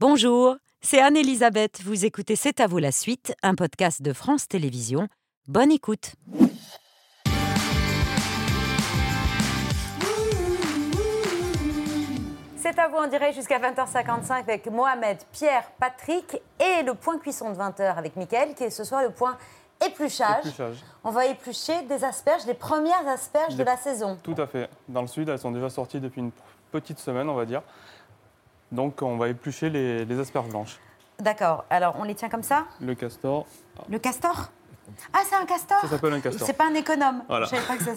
Bonjour, c'est Anne-Elisabeth. Vous écoutez C'est à vous la suite, un podcast de France Télévisions. Bonne écoute. C'est à vous en direct jusqu'à 20h55 avec Mohamed, Pierre, Patrick et le point cuisson de 20h avec Mickaël qui est ce soir le point épluchage. Épluchage. On va éplucher des asperges, les premières asperges de la saison. Tout à fait. Dans le sud, elles sont déjà sorties depuis une petite semaine, on va dire. Donc on va éplucher les, les asperges blanches. D'accord, alors on les tient comme ça Le castor, Le castor Ah, c'est un castor ça s'appelle un castor. C'est pas un économe. Voilà. Je savais pas que ça...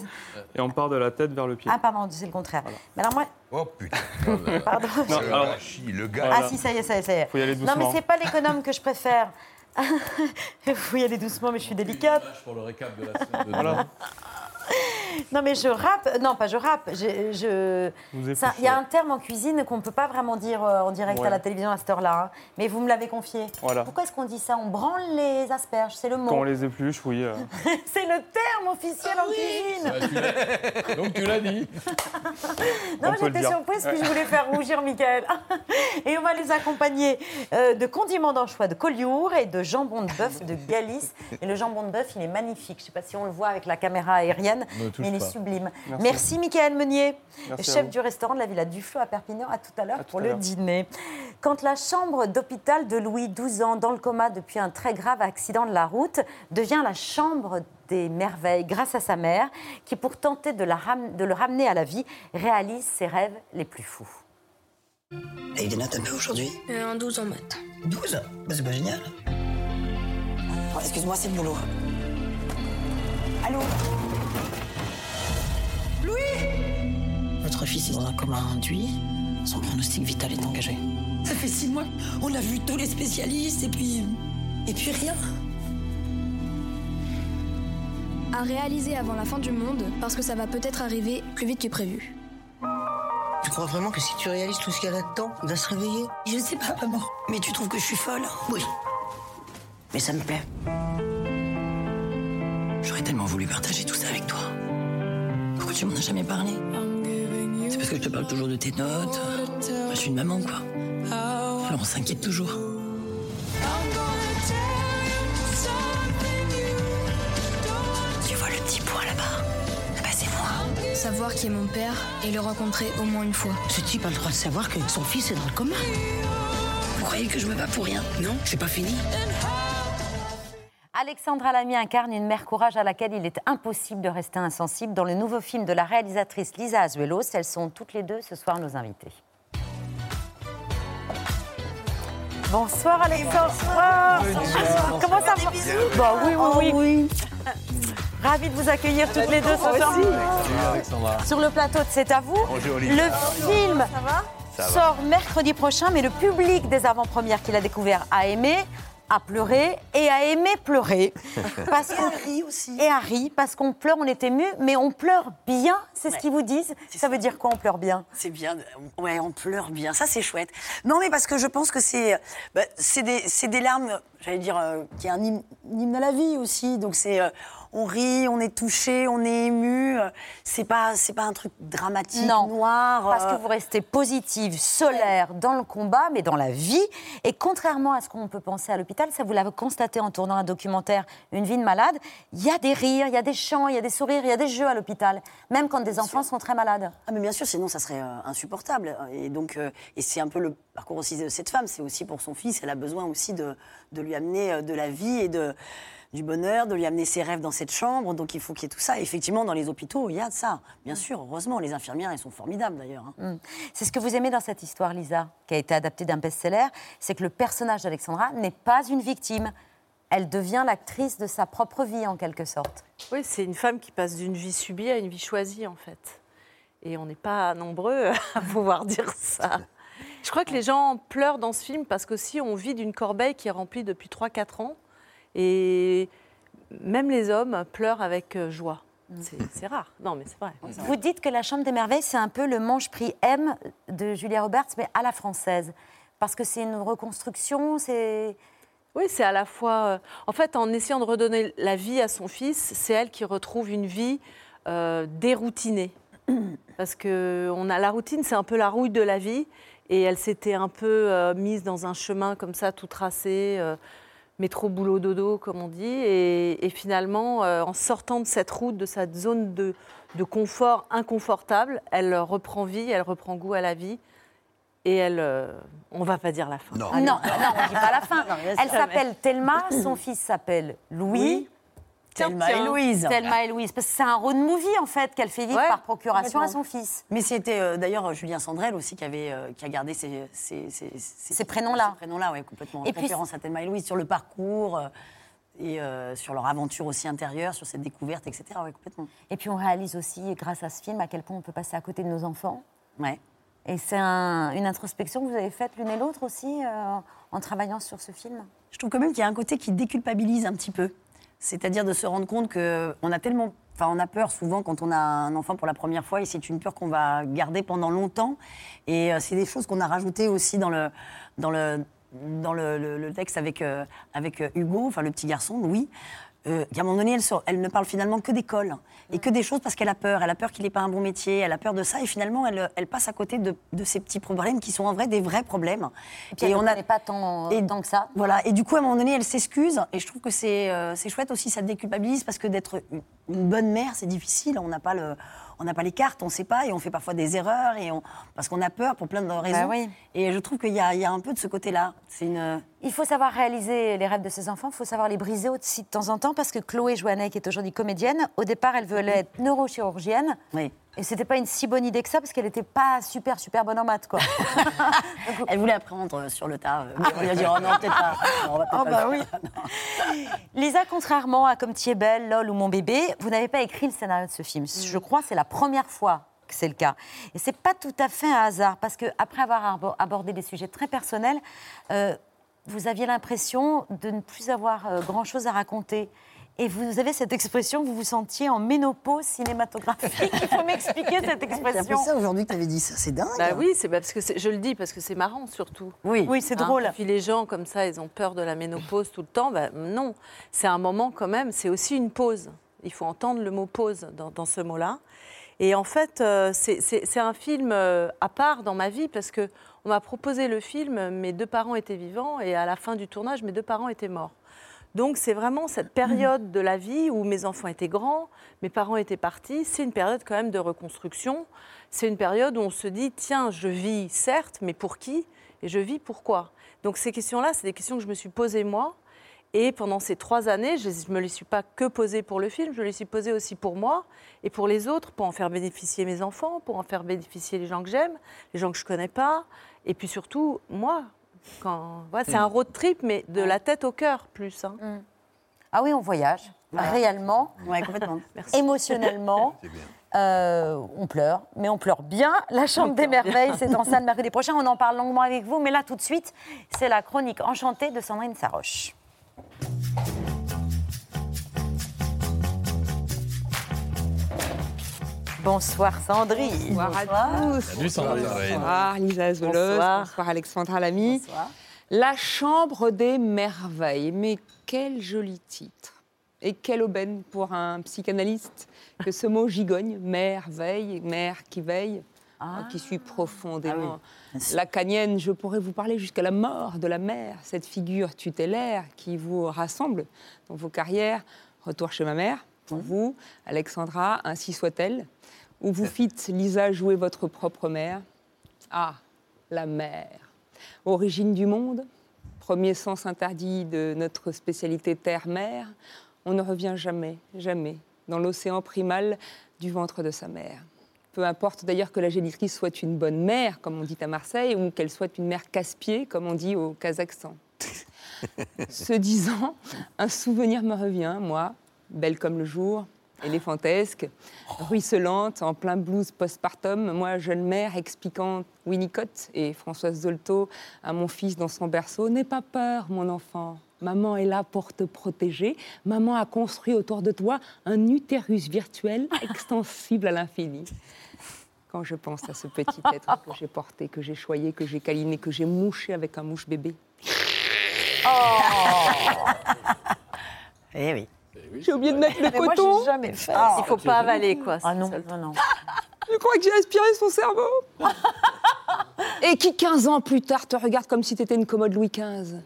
Et on part de la tête vers le pied. Ah, pardon, c'est le contraire. Voilà. Mais alors moi, Oh putain. pardon. Non, alors- le gars. Ah si, ça y est, ça y est, ça y est. Faut y aller Non, mais doucement. c'est pas l'économe que je préfère. Il faut y aller doucement, mais je suis délicate. Pour le récap de la semaine. de Voilà, Non, mais je rappe. Non, pas je rappe. Je. Il y a un terme en cuisine qu'on ne peut pas vraiment dire euh, en direct Ouais. à la télévision à cette heure-là. hein. Mais vous me l'avez confié. Voilà. Pourquoi est-ce qu'on dit ça? On branle les asperges, c'est le Quand mot. on les épluche, oui. euh, C'est le terme officiel en cuisine. Ah, tu l'as- Donc tu l'as dit. Non, j'étais surprise que je voulais faire rougir Michael. Et on va les accompagner euh, de condiments d'anchois de Collioure et de jambon de bœuf de Galice. Et le jambon de bœuf, il est magnifique. Je ne sais pas si on le voit avec la caméra aérienne, Ne touche mais il est sublime. Merci, Merci. Michael Meunier, Merci chef du restaurant de la Villa Duflo à Perpignan. À tout à l'heure pour à le dîner. Quand la chambre d'hôpital de Louis, 12 ans, dans le coma depuis un très grave accident de la route, devient la chambre des merveilles grâce à sa mère, qui pour tenter de, la ram- de le ramener à la vie, réalise ses rêves les plus fous. Eu des notes un peu aujourd'hui? Euh, Un 12 en maths. 12 bah, C'est pas génial. Oh, Excuse-moi, c'est le boulot. Allô? Votre fils est dans un coma induit. Son pronostic vital est engagé. Ça fait six mois. On a vu tous les spécialistes et puis. Et puis rien. À réaliser avant la fin du monde, parce que ça va peut-être arriver plus vite que prévu. Tu crois vraiment que si tu réalises tout ce qu'il y a là-dedans, il va se réveiller? Je sais pas, maman. Mais tu trouves que je suis folle? Oui. Mais ça me plaît. J'aurais tellement voulu partager tout ça avec toi. Pourquoi tu m'en as jamais parlé? Parce que je te parle toujours de tes notes. Je suis une maman, quoi. Alors on s'inquiète toujours. Tu vois le petit point là-bas? Ah bah c'est moi. Savoir qui est mon père et le rencontrer au moins une fois. Ce type a le droit de savoir que son fils est dans le coma. Vous croyez que je me bats pour rien? Non, j'ai pas fini. Alexandra Lamy incarne une mère courage à laquelle il est impossible de rester insensible. Dans le nouveau film de la réalisatrice Lisa Azuelos, elles sont toutes les deux ce soir nos invitées. Bonsoir Alexandra. Comment ça va? Bon, oui, oui, oui. Ravi de vous accueillir toutes les deux ce soir. Alexandra. Sur le plateau de C'est à vous. Le film Ça va? sort mercredi prochain, mais le public des avant-premières qu'il a découvert a aimé, a pleuré et a aimé pleurer. Parce qu'on rit aussi. et a ri, parce qu'on pleure, on est ému, mais on pleure bien, c'est ce qu'ils vous disent. Ça veut dire quoi, on pleure bien? C'est bien, ouais, on pleure bien, ça c'est chouette. Non, mais parce que je pense que c'est bah, c'est des, c'est des larmes, j'allais dire, euh, qui est un hymne, un hymne à la vie aussi. Donc c'est, euh, on rit, on est touché, on est ému. euh, C'est pas, c'est pas un truc dramatique, Non, noir. Parce euh, que vous restez positive, solaire dans le combat, mais dans la vie. Et contrairement à ce qu'on peut penser à l'hôpital, ça vous l'avez constaté en tournant un documentaire Une vie de malade, il y a des rires, il y a des chants, il y a des sourires, il y a des jeux à l'hôpital, même quand des enfants sont très malades. Ah mais bien sûr, sinon ça serait euh, insupportable. Et donc, euh, et c'est un peu le parcours aussi de cette femme. C'est aussi pour son fils. Elle a besoin aussi de, de lui amener euh, de la vie et de du bonheur, de lui amener ses rêves dans cette chambre. Donc il faut qu'il y ait tout ça. Et effectivement, dans les hôpitaux, il y a de ça. Bien sûr, heureusement, les infirmières, elles sont formidables d'ailleurs. hein. Mm. C'est ce que vous aimez dans cette histoire, Lisa, qui a été adaptée d'un best-seller, c'est que le personnage d'Alexandra n'est pas une victime. Elle devient l'actrice de sa propre vie, en quelque sorte. Oui, c'est une femme qui passe d'une vie subie à une vie choisie, en fait. Et on n'est pas nombreux à pouvoir dire ça. Je crois que les gens pleurent dans ce film parce qu'aussi on vit d'une corbeille qui est remplie depuis 3-4 ans. Et même les hommes pleurent avec euh, joie. C'est c'est rare. Non, mais c'est vrai. Vous dites que La Chambre des Merveilles, c'est un peu le manche-prix M de Julia Roberts, mais à la française. Parce que c'est une reconstruction, c'est. Oui, c'est à la fois. euh, En fait, en essayant de redonner la vie à son fils, c'est elle qui retrouve une vie euh, déroutinée. Parce que on a la routine, c'est un peu la rouille de la vie. Et elle s'était un peu euh, mise dans un chemin comme ça, tout tracé, euh, métro, boulot, dodo, comme on dit. Et, et finalement, euh, en sortant de cette route, de cette zone de, de confort inconfortable, elle reprend vie, elle reprend goût à la vie. Et elle, euh, on va pas dire la fin. Non. Non, non, on ne dit pas la fin. Non, Elle s'appelle Thelma, son fils s'appelle Louis. Thelma et. Louise. Thelma et Louise. Parce que c'est un road movie, en fait, qu'elle fait vivre Ouais, par procuration à son fils. Mais c'était euh, d'ailleurs Julien Sandrel aussi qui, avait, euh, qui a gardé ces, ces, ces- Ces prénoms-là. Ces prénoms-là, oui, complètement. Et En puis- conférence à Thelma et Louise sur le parcours euh, et sur leur aventure aussi intérieure, sur cette découverte, etc. Oui, complètement. Et puis on réalise aussi, grâce à ce film, à quel point on peut passer à côté de nos enfants. Ouais. Et c'est un- une introspection que vous avez faite l'une et l'autre aussi en travaillant sur ce film? Je trouve quand même qu'il y a un côté qui déculpabilise un petit peu. C'est-à-dire de se rendre compte qu'on a tellement. Enfin, on a peur souvent quand on a un enfant pour la première fois et c'est une peur qu'on va garder pendant longtemps. Et euh, c'est des choses qu'on a rajoutées aussi dans le, texte avec, euh, euh, Hugo, enfin le petit garçon, Louis. Euh, qu'à un moment donné, elle, se- elle ne parle finalement que d'école et que des choses parce qu'elle a peur. Elle a peur qu'il n'ait pas un bon métier, elle a peur de ça et finalement, elle, elle passe à côté de, de ces petits problèmes qui sont en vrai des vrais problèmes. Et puis elle on n'a pas tant, et- tant que ça. Voilà, et du coup, à un moment donné, elle s'excuse. Et je trouve que c'est euh, chouette aussi, ça te déculpabilise parce que d'être une, une bonne mère, c'est difficile. On n'a pas, le, on n'a pas les cartes, on ne sait pas, et on fait parfois des erreurs, et on, parce qu'on a peur pour plein de raisons. Bah oui. Et je trouve qu'il y, a- y a un peu de ce côté-là. C'est une. Il faut savoir réaliser les rêves de ses enfants, il faut savoir les briser aussi de temps en temps, parce que Chloé Joannet, qui est aujourd'hui comédienne, au départ, elle voulait être neurochirurgienne. Oui. Et c'était pas une si bonne idée que ça, parce qu'elle n'était pas super, super bonne en maths, quoi. Elle voulait apprendre sur le tas. euh, mais on lui a dit, oh non, peut-être pas. Non, on va Oh, pas bah oui. Lisa, contrairement à Comme tu es belle, LOL ou Mon bébé, vous n'avez pas écrit le scénario de ce film. Je crois que c'est la première fois que c'est le cas. Et c'est pas tout à fait un hasard, parce que après avoir abo- abordé des sujets très personnels, euh, vous aviez l'impression de ne plus avoir euh, grand-chose à raconter. Et vous avez cette expression, vous vous sentiez en ménopause cinématographique. Il faut m'expliquer cette expression. ça aujourd'hui que tu avais dit ça. C'est dingue. Bah oui, c'est parce que c'est- je le dis parce que c'est marrant surtout. Oui. Oui, c'est Hein, drôle. Puis les gens comme ça, ils ont peur de la ménopause tout le temps. Ben, non, c'est un moment quand même. C'est aussi une pause. Il faut entendre le mot pause dans, dans ce mot-là. Et en fait, euh, c'est- c'est c'est un film euh, à part dans ma vie parce que on m'a proposé le film. Mes deux parents étaient vivants et à la fin du tournage, mes deux parents étaient morts. Donc c'est vraiment cette période de la vie où mes enfants étaient grands, mes parents étaient partis. C'est une période quand même de reconstruction. C'est une période où on se dit tiens, je vis certes, mais pour qui? Et je vis pourquoi Donc ces questions-là, c'est des questions que je me suis posées moi. Et pendant ces trois années, je ne me les suis pas que posées pour le film, je les suis posées aussi pour moi et pour les autres, pour en faire bénéficier mes enfants, pour en faire bénéficier les gens que j'aime, les gens que je connais pas, et puis surtout moi. Quand... c'est un road trip, mais de la tête au cœur plus. hein. Ah oui, on voyage, réellement. Ouais, complètement. émotionnellement. Euh, on pleure, mais on pleure bien. La Chambre des Merveilles, c'est en salle mercredi prochain. On en parle longuement avec vous, mais là, tout de suite, c'est la chronique enchantée de Sandrine Saroche. Bonsoir Sandrine. Bonsoir à tous. Salut Sandrine. Bonsoir Lisa Azolos. Bonsoir. Bonsoir Alexandra Lamy. Bonsoir. La Chambre des Merveilles. Mais quel joli titre. Et quelle aubaine pour un psychanalyste que ce mot gigogne, merveille, mère qui veille, Ah. qui suit profondément. Bien sûr. Lacanienne, je pourrais vous parler jusqu'à la mort de la mère, cette figure tutélaire qui vous rassemble dans vos carrières. Retour chez ma mère, pour vous, Alexandra, ainsi soit-elle, où vous fîtes, Lisa, jouer votre propre mère. Ah, la mère. Origine du monde, premier sens interdit de notre spécialité terre-mère, on ne revient jamais, jamais dans l'océan primal du ventre de sa mère. Peu importe d'ailleurs que la génitrice soit une bonne mère, comme on dit à Marseille, ou qu'elle soit une mère casse-pied, comme on dit au Kazakhstan. Ce disant, un souvenir me revient, moi, belle comme le jour, éléphantesque, ruisselante, en plein blues postpartum, moi, jeune mère, expliquant Winnicott et Françoise Dolto à mon fils dans son berceau N'aie pas peur, mon enfant. Maman est là pour te protéger. Maman a construit autour de toi un utérus virtuel extensible à l'infini. Quand je pense à ce petit être que j'ai porté, que j'ai choyé, que j'ai câliné, que j'ai mouché avec un mouche bébé, Eh oui. J'ai oublié de mettre le coton. jamais fait. Il faut pas avaler quoi. Ah non, non. Je crois que j'ai aspiré son cerveau. et qui 15 ans plus tard te regarde comme si tu étais une commode Louis XV.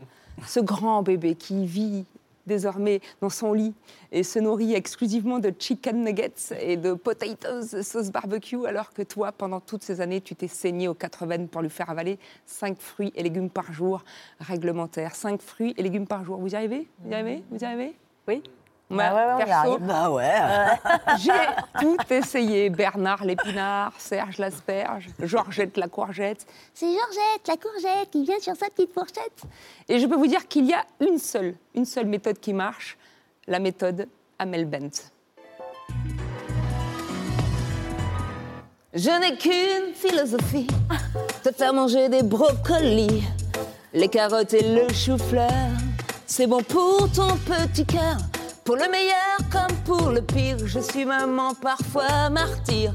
Ce grand bébé qui vit désormais dans son lit et se nourrit exclusivement de chicken nuggets et de potatoes sauce barbecue, alors que toi, pendant toutes ces années, tu t'es saigné aux quatre veines pour lui faire avaler 5 fruits et légumes par jour réglementaire. 5 fruits et légumes par jour. Vous y arrivez? Vous y arrivez? Vous y arrivez? Oui. Moi, Ah ouais, ouais, perso. Bah ouais. j'ai tout essayé. Bernard l'épinard, Serge l'asperge, Georgette la courgette. C'est Georgette la courgette qui vient sur sa petite fourchette. Et je peux vous dire qu'il y a une seule, une seule méthode qui marche, la méthode Amel Bent. Je n'ai qu'une philosophie, te faire manger des brocolis, les carottes et le chou-fleur. C'est bon pour ton petit cœur, pour le meilleur comme pour le pire. Je suis maman parfois martyr.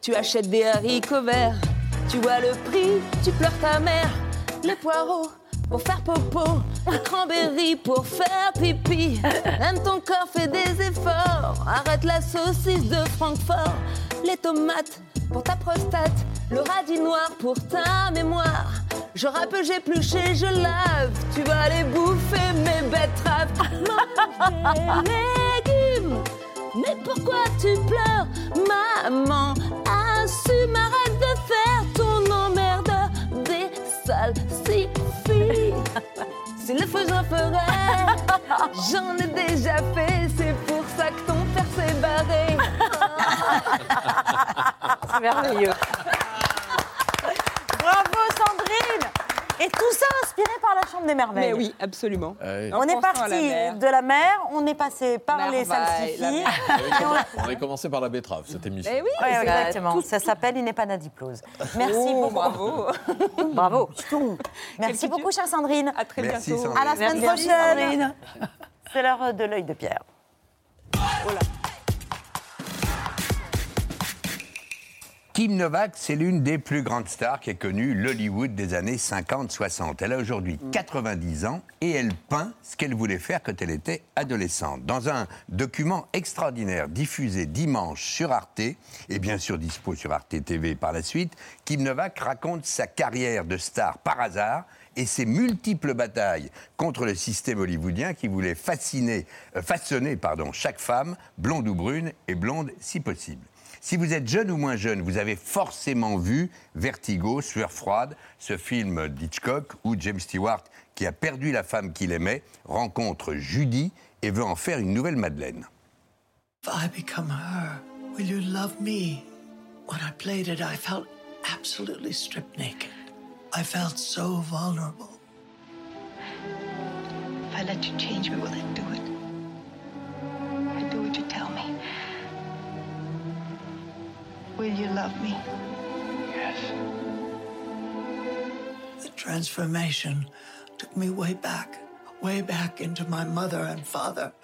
Tu achètes des haricots verts, tu vois le prix, tu pleures ta mère. Les poireaux pour faire popo, les cranberries pour faire pipi. Même ton corps fait des efforts. Arrête la saucisse de Francfort, les tomates pour ta prostate, le radis noir pour ta mémoire. Je rappe, j'épluche et je lave. Tu vas aller bouffer mes betteraves. Mange légumes. Mais pourquoi tu pleures, maman? Assume, arrête de faire ton emmerde des sales. Si le feu j'en ferais, j'en ai déjà fait. C'est pour ça que ton père s'est barré. C'est merveilleux. Bravo Sandrine Et tout ça inspiré par la Chambre des Merveilles. Mais oui, absolument. Ouais. On est la parti de la mer, on est passé par les Merveille, salsifis. mer. On avait commencé par la betterave, cette émission. Oui, Ouais, exactement. Ça s'appelle Il n'est pas nadiplose. Merci Oh, beaucoup. bravo. Bravo. Merci beaucoup, chère Sandrine. À très Merci, bientôt. Sandrine. À la semaine Merci, prochaine. Sandrine. C'est l'heure de l'œil de Pierre. Kim Novak, c'est l'une des plus grandes stars qui ait connu l'Hollywood des années 50-60. Elle a aujourd'hui 90 ans et elle peint ce qu'elle voulait faire quand elle était adolescente. Dans un document extraordinaire diffusé dimanche sur Arte, et bien sûr dispo sur Arte TV par la suite, Kim Novak raconte sa carrière de star par hasard et ses multiples batailles contre le système hollywoodien qui voulait fasciner, euh, façonner pardon, chaque femme, blonde ou brune, et blonde si possible. Si vous êtes jeune ou moins jeune, vous avez forcément vu Vertigo, Sueur froide, ce film d'Hitchcock où James Stewart, qui a perdu la femme qu'il aimait, rencontre Judy et veut en faire une nouvelle Madeleine. If I become her, will you love me? When I played it, I felt absolutely stripped naked. I felt so vulnerable. If I let you change me, will it do it? I do what you tell me. Will you love me? Yes. The transformation took me way back, way back into my mother and father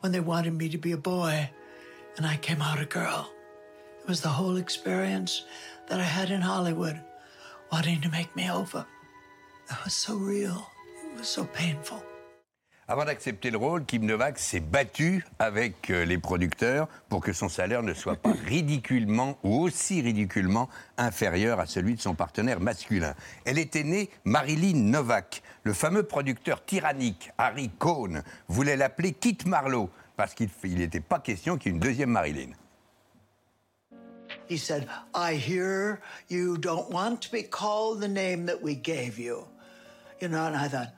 when they wanted me to be a boy and I came out a girl. It was the whole experience that I had in Hollywood, wanting to make me over. That was so real. It was so painful. Avant d'accepter le rôle, Kim Novak s'est battue avec euh, les producteurs pour que son salaire ne soit pas ridiculement ou aussi ridiculement inférieur à celui de son partenaire masculin. Elle était née Marilyn Novak. Le fameux producteur tyrannique Harry Cohn voulait l'appeler Kit Marlowe parce qu'il n'était pas question qu'il y ait une deuxième Marilyn. He said, I hear you don't want to be called the name that we gave you. You know, and I thought,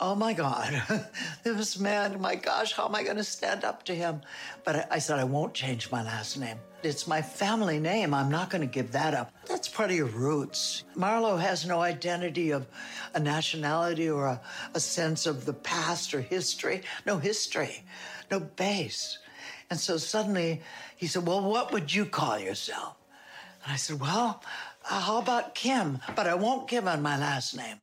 oh my God, this man, my gosh, how am I going to stand up to him? But I, I said, I won't change my last name. It's my family name. I'm not going to give that up. That's part of your roots. Marlowe has no identity of a nationality or a, a sense of the past or history. No history, no base. And so suddenly he said, Well, what would you call yourself? And I said, Well, uh, how about Kim? But I won't give him my last name.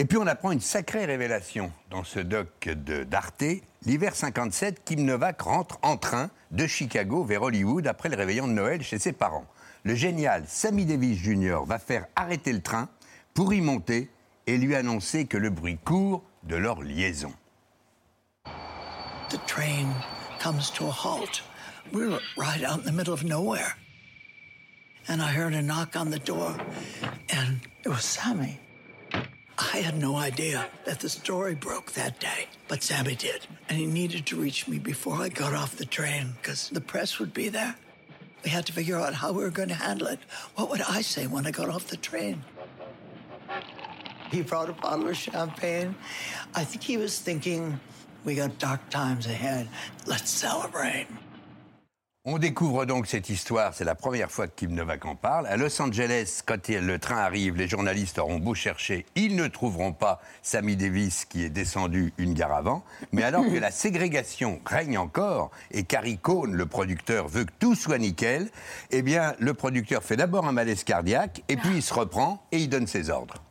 Et puis on apprend une sacrée révélation dans ce doc de- d'Arte. L'hiver 57, Kim Novak rentre en train de Chicago vers Hollywood après le réveillon de Noël chez ses parents. Le génial Sammy Davis Jr. va faire arrêter le train pour y monter et lui annoncer que le bruit court de leur liaison. The train comes to a halt. We're right out in the middle of nowhere. and I heard a knock on the door, and it was Sammy. I had no idea that the story broke that day, but Sammy did. And he needed to reach me before I got off the train because the press would be there. We had to figure out how we were going to handle it. What would I say when I got off the train? He brought a bottle of champagne. I think he was thinking, we got dark times ahead. Let's celebrate. On découvre donc cette histoire, c'est la première fois que Kim Novak en parle. À Los Angeles, quand le train arrive, les journalistes auront beau chercher, ils ne trouveront pas Sammy Davis qui est descendu une gare avant. Mais alors que la ségrégation règne encore et Carrie Cohn, le producteur, veut que tout soit nickel, eh bien, le producteur fait d'abord un malaise cardiaque et puis il se reprend et il donne ses ordres.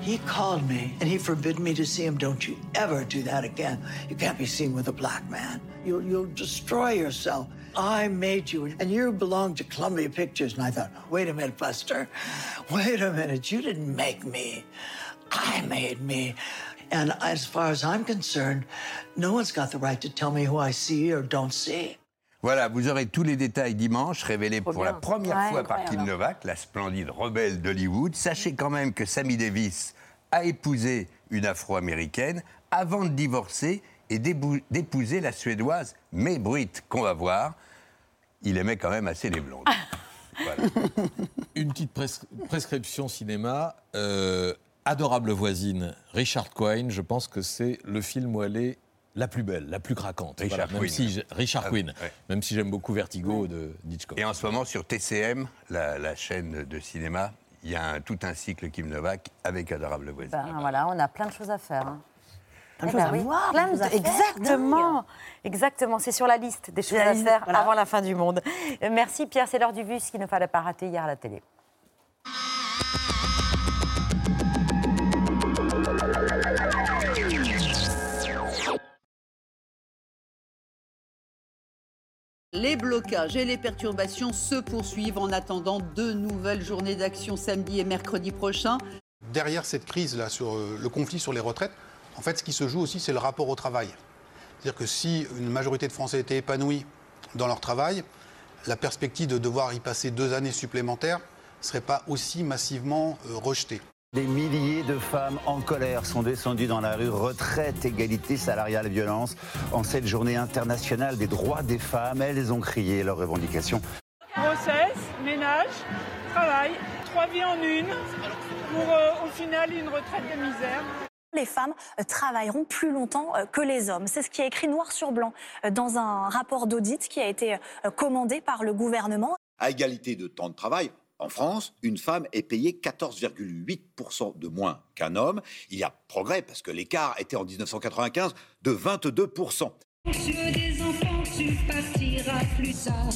He called me and he forbid me to see him. Don't you ever do that again. You can't be seen with a black man. You'll, you'll destroy yourself. I made you, and you belong to Columbia Pictures. And I thought, wait a minute, Buster. Wait a minute. You didn't make me. I made me. And as far as I'm concerned, no one's got the right to tell me who I see or don't see. Voilà, vous aurez tous les détails dimanche, révélés pour la première Ouais, fois par Kim. Novak, la splendide rebelle d'Hollywood. Sachez quand même que Sammy Davis a épousé une afro-américaine avant de divorcer et d'épouser la suédoise May Britt, qu'on va voir. Il aimait quand même assez les blondes. Voilà. Une petite pres- prescription cinéma. euh, Adorable voisine, Richard Quine, je pense que c'est le film où elle est la plus belle, la plus craquante. Richard même Quinn. si j'ai- Richard Ah, Quinn, ouais. même si j'aime beaucoup Vertigo de Hitchcock. Et en ce moment, sur TCM, la, la chaîne de cinéma, il y a un- tout un cycle Kim Novak avec Adorable voisine. Ben, voilà, on a plein de choses à faire. hein. Plein de Eh choses ben à oui, voir, plein plein de choses à faire, Exactement, exactement. C'est sur la liste des choses à faire voilà. avant la fin du monde. Euh, Merci Pierre, c'est l'heure du vu, ce qu'il ne fallait pas rater hier à la télé. Les blocages et les perturbations se poursuivent en attendant deux nouvelles journées d'action samedi et mercredi prochain. Derrière cette crise-là, sur euh, le conflit sur les retraites, en fait, ce qui se joue aussi, c'est le rapport au travail. C'est-à-dire que si une majorité de Français étaient épanouis dans leur travail, la perspective de devoir y passer deux années supplémentaires ne serait pas aussi massivement euh, rejetée. Des milliers de femmes en colère sont descendues dans la rue. Retraite, égalité salariale, violence. En cette journée internationale des droits des femmes, elles ont crié leurs revendications. Grossesse, ménage, travail, trois vies en une, pour euh, au final une retraite de misère. Les femmes euh, travailleront plus longtemps euh, que les hommes. C'est ce qui est écrit noir sur blanc dans un rapport d'audit qui a été commandé par le gouvernement. À égalité de temps de travail, en France, une femme est payée 14,8% de moins qu'un homme. Il y a progrès parce que l'écart était en 1995 de 22%. Monsieur des enfants, tu partiras plus tard.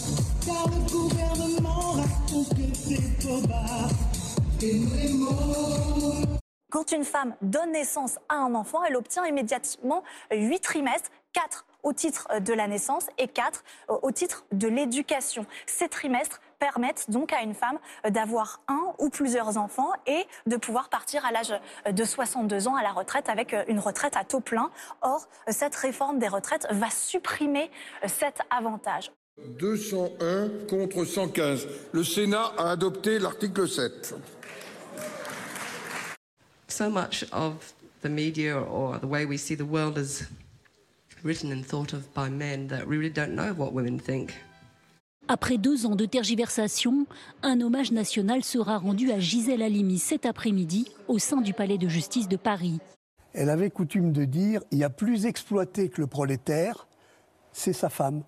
Car le gouvernement raconte que c'est trop bas. Et vraiment. Quand une femme donne naissance à un enfant, elle obtient immédiatement 8 trimestres, 4 au titre euh, de la naissance et 4 au titre de l'éducation. Ces trimestres permettent donc à une femme euh, d'avoir un ou plusieurs enfants et de pouvoir partir à l'âge euh, de 62 ans à la retraite avec euh, une retraite à taux plein. Or, cette réforme des retraites va supprimer cet avantage. 201 contre 115. Le Sénat a adopté l'article 7. so much of the media or the way we see the world is written and thought of by men that we really don't know what women think. Après deux ans de tergiversation, un hommage national sera rendu à Gisèle Halimi cet après-midi au sein du Palais de justice de Paris. Elle avait coutume de dire il y a plus exploité que le prolétaire, c'est sa femme.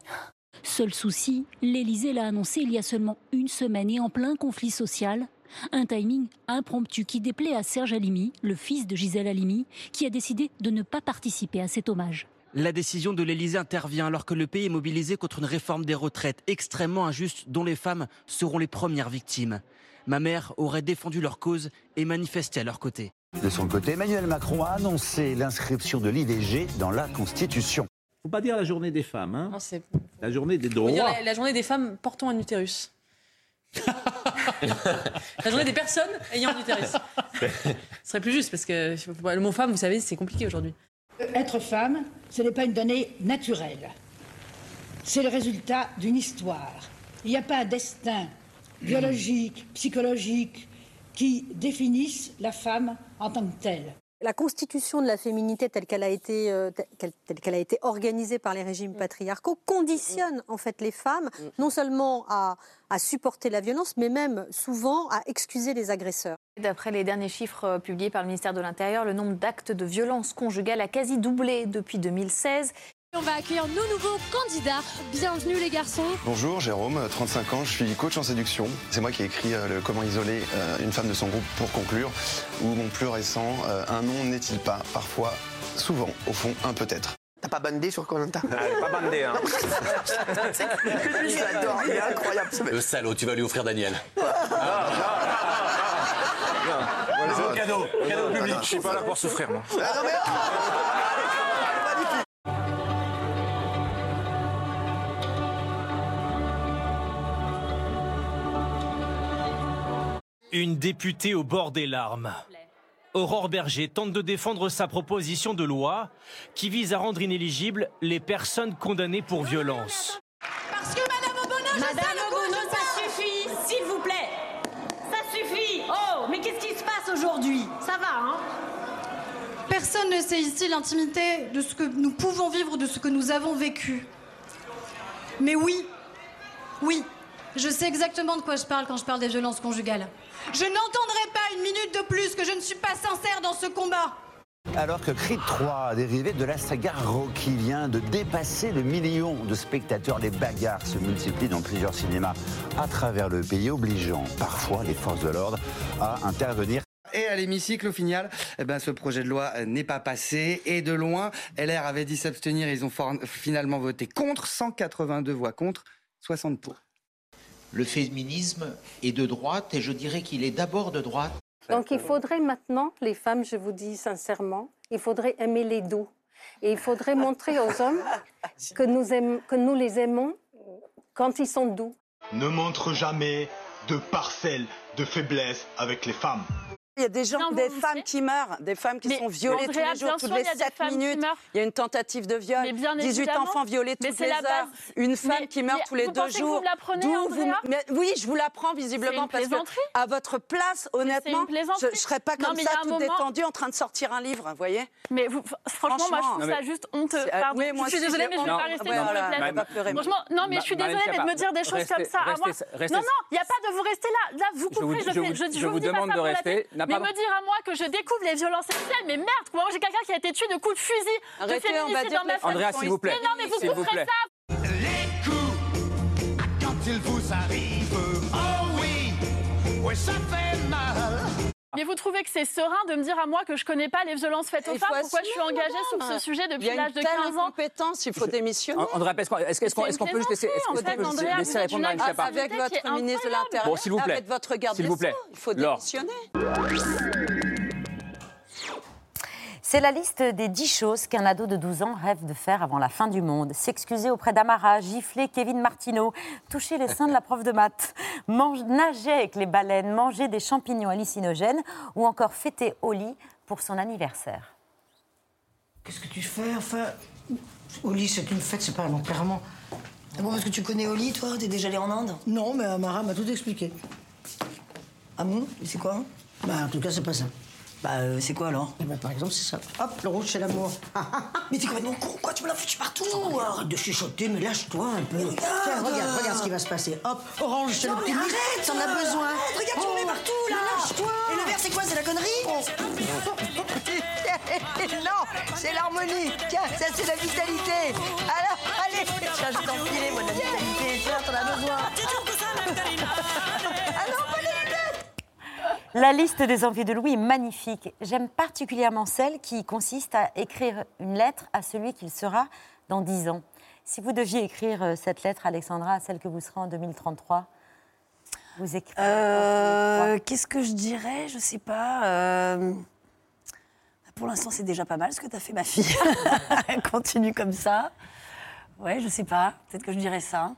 Seul souci, l'Élysée l'a annoncé il y a seulement une semaine et en plein conflit social. Un timing impromptu qui déplaît à Serge Halimi, le fils de Gisèle Halimi, qui a décidé de ne pas participer à cet hommage. La décision de l'Élysée intervient alors que le pays est mobilisé contre une réforme des retraites extrêmement injuste dont les femmes seront les premières victimes. Ma mère aurait défendu leur cause et manifesté à leur côté. De son côté, Emmanuel Macron a annoncé l'inscription de l'IVG dans la Constitution. faut pas dire la journée des femmes, hein. Non, la journée des faut droits. dire la, la journée des femmes portant un utérus. la journée des personnes ayant un utérus. Ce serait plus juste parce que le mot femme, vous savez, c'est compliqué aujourd'hui. Être femme, ce n'est pas une donnée naturelle. C'est le résultat d'une histoire. Il n'y a pas un destin biologiques, psychologiques, qui définissent la femme en tant que telle. La constitution de la féminité telle qu'elle a été, euh, telle, telle qu'elle a été organisée par les régimes patriarcaux conditionne en fait les femmes non seulement à, à supporter la violence, mais même souvent à excuser les agresseurs. D'après les derniers chiffres euh, publiés par le ministère de l'Intérieur, le nombre d'actes de violence conjugale a quasi doublé depuis 2016. On va accueillir nos nouveaux candidats. Bienvenue les garçons. Bonjour, Jérôme, 35 ans, je suis coach en séduction. C'est moi qui ai écrit euh, le Comment isoler euh, une femme de son groupe pour conclure, ou mon plus récent, euh, Un nom n'est-il pas Parfois, souvent, au fond, un peut-être. T'as pas bandé sur Colanta pas bandé, hein. Je l'adore, il est incroyable. Le salaud, tu vas lui offrir Daniel. cadeau, cadeau public. Je suis pas là pour souffrir, moi. Une députée au bord des larmes. Aurore Berger tente de défendre sa proposition de loi qui vise à rendre inéligibles les personnes condamnées pour violence. Parce que Madame Obono, Madame Obono, ça suffit, s'il vous plaît. Ça suffit. Oh, mais qu'est-ce qui se passe aujourd'hui? Ça va, hein? Personne ne sait ici l'intimité de ce que nous pouvons vivre, de ce que nous avons vécu. Mais oui, oui, je sais exactement de quoi je parle quand je parle des violences conjugales. Je n'entendrai pas une minute de plus que je ne suis pas sincère dans ce combat. Alors que Creed 3, dérivé de la saga Rocky, vient de dépasser le million de spectateurs, les bagarres se multiplient dans plusieurs cinémas à travers le pays, obligeant parfois les forces de l'ordre à intervenir. Et à l'hémicycle, au final, eh ben, ce projet de loi n'est pas passé. Et de loin, LR avait dit s'abstenir. Ils ont finalement voté contre, 182 voix contre, 60 pour. Le féminisme est de droite et je dirais qu'il est d'abord de droite. Donc il faudrait maintenant, les femmes, je vous dis sincèrement, il faudrait aimer les doux. Et il faudrait montrer aux hommes que nous, aimons- que nous les aimons quand ils sont doux. Ne montre jamais de parcelle de faiblesse avec les femmes. Il y a des gens, Non, vous des vous femmes qui meurent, des femmes qui Mais sont violées tous les jours, toutes sûr, les il y a des 7 femmes qui minutes. Il y a une tentative de viol, Mais bien 18 évidemment. enfants violés Mais toutes c'est les base. heures, une femme Mais- qui meurt tous les vous deux pensez que jours. vous Andrea Mais oui, je vous l'apprends visiblement parce que à votre place, honnêtement, je, je serais pas Non, comme y ça moment- détendue en train de sortir un livre, vous voyez? Mais vous- franchement, moi, je trouve ça juste honteux. Euh, Pardon. oui, moi je suis désolée, mais je ne vais pas rester dans le pleurer. Franchement, non, mais je suis désolée mais de me dire des choses comme ça à moi. Non, non, il n'y a pas de vous rester là. Là, vous vous- couperez, je, vous- je, dis- vous vous pas demande ça de pour la Mais me dire à moi que je découvre les violences sexuelles, mais merde, moi j'ai quelqu'un qui a été tué de coups de fusil, de Arrêtez, on va féminicide dire dans ma. Andrea, s'il vous plaît. Mais non, mais vous couperez plaît. ça. Les coups, quand ils vous arrivent, oh oui, ouais, ça fait mal. Mais vous trouvez que c'est serein de me dire à moi que je connais pas les violences faites aux femmes? Pourquoi je suis engagée sur ce sujet Il y depuis a l'âge une de telle 15 ans? incompétence, il faut démissionner. Est-ce qu'on peut juste laisser, répondre agressivité Avec votre ministre de l'Intérieur, Bon, s'il vous plaît. avec votre garde S'il des vous plaît. Sceaux, il faut démissionner. C'est la liste des 10 choses qu'un ado de 12 ans rêve de faire avant la fin du monde. S'excuser auprès d'Amara, gifler Kevin Martineau, toucher les seins de la prof de maths, nager avec les baleines, manger des champignons hallucinogènes ou encore fêter Oli pour son anniversaire. Qu'est-ce que tu fais Enfin, Oli, c'est une fête, c'est pas un enterrement. Ah bon, parce que tu connais Oli, toi? T'es déjà allé en Inde? Non, mais Amara m'a tout expliqué. Ah bon? C'est quoi Bah, en tout cas, c'est pas ça. Bah, euh, c'est quoi alors Eh ben, par exemple, c'est ça. Hop, le rouge, c'est l'amour. Mais t'es complètement con, quoi Tu me l'as foutu partout Arrête de chuchoter, mais lâche-toi un peu. regarde. Tiens, regarde, regarde ce qui va se passer. Hop, orange, c'est le petit arrête t'en as besoin. Arrête, regarde, tu me mets partout, là Lâche-toi Et le vert, c'est quoi C'est la connerie Non, c'est l'harmonie. Tiens, ça, c'est la vitalité. Alors, allez. Tiens, je t'enfiler, moi, de la vitalité. Tiens, t'en as besoin. Ah non, pas les lunettes La liste des envies de Louis est magnifique. J'aime particulièrement celle qui consiste à écrire une lettre à celui qu'il sera dans 10 ans. Si vous deviez écrire euh, cette lettre, Alexandra, à celle que vous serez en 2033, vous écrivez. Euh, Qu'est-ce que je dirais? Je sais pas. euh, Pour l'instant, c'est déjà pas mal ce que tu as fait, ma fille. Continue comme ça. Ouais, je sais pas. Peut-être que je dirais ça.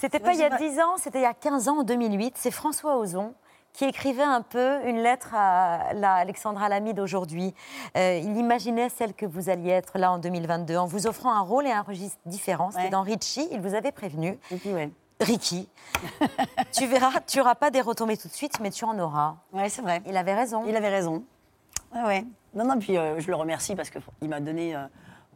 C'était Ouais, pas il y a c'est vrai. 10 ans, c'était il y a 15 ans, en 2008. C'est François Ozon qui écrivait un peu une lettre à la Alexandra Lamy d'aujourd'hui. Euh, il imaginait celle que vous alliez être là en 2022 en vous offrant un rôle et un registre différents. C'était Ouais. dans Richie, il vous avait prévenu. Ricky, tu verras, tu n'auras pas des retombées tout de suite, mais tu en auras. Ouais, c'est vrai. Il avait raison. Il avait raison. Ouais, ouais. Non, non, puis euh, je le remercie parce qu'il m'a donné euh,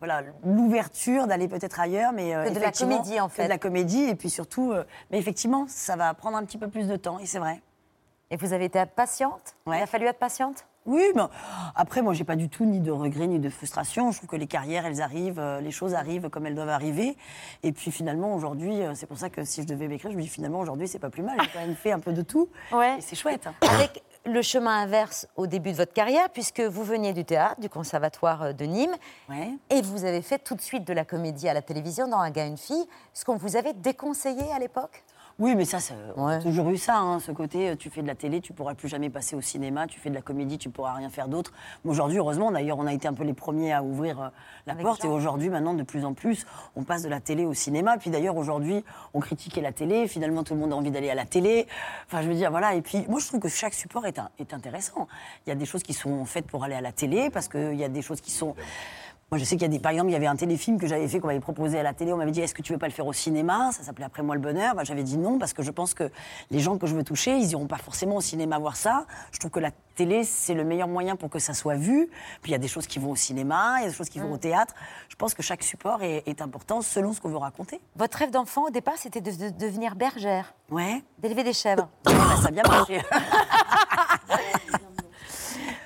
voilà, l'ouverture d'aller peut-être ailleurs. Mais, euh, Que de la comédie, en que fait. de la comédie, et puis surtout, euh, mais effectivement, ça va prendre un petit peu plus de temps, et c'est vrai. Et vous avez été patiente? Il a fallu être patiente? Oui, mais après, moi, j'ai pas du tout ni de regrets ni de frustration. Je trouve que les carrières, elles arrivent, euh, les choses arrivent comme elles doivent arriver. Et puis finalement, aujourd'hui, euh, c'est pour ça que si je devais m'écrire, je me dis finalement, aujourd'hui, c'est pas plus mal. J'ai quand même fait un peu de tout. Ouais. Et c'est chouette. hein. Avec le chemin inverse au début de votre carrière, puisque vous veniez du théâtre, du conservatoire euh, de Nîmes, et vous avez fait tout de suite de la comédie à la télévision dans Un gars, une fille, ce qu'on vous avait déconseillé à l'époque? Oui, mais ça, c'est- on a toujours eu ça, hein, ce côté, euh, tu fais de la télé, tu pourras plus jamais passer au cinéma, tu fais de la comédie, tu pourras rien faire d'autre. Mais aujourd'hui, heureusement, d'ailleurs, on a été un peu les premiers à ouvrir euh, la Avec porte, et aujourd'hui, maintenant, de plus en plus, on passe de la télé au cinéma. Puis d'ailleurs, aujourd'hui, on critiquait la télé, finalement, tout le monde a envie d'aller à la télé. Enfin, je veux dire, voilà, et puis, moi, je trouve que chaque support est, un- est intéressant. Il y a des choses qui sont faites pour aller à la télé, parce qu'il y a des choses qui sont... Moi, je sais qu'il y a des. Par exemple, il y avait un téléfilm que j'avais fait, qu'on m'avait proposé à la télé. On m'avait dit Est-ce que tu veux pas le faire au cinéma? Ça s'appelait Après moi le bonheur. Bah, j'avais dit non, parce que je pense que les gens que je veux toucher, ils iront pas forcément au cinéma voir ça. Je trouve que la télé, c'est le meilleur moyen pour que ça soit vu. Puis il y a des choses qui vont au cinéma, il y a des choses qui vont au théâtre. Je pense que chaque support est, est important selon ce qu'on veut raconter. Votre rêve d'enfant, au départ, c'était de, de devenir bergère. Ouais. D'élever des chèvres. Ouais, bah, ça a bien marché.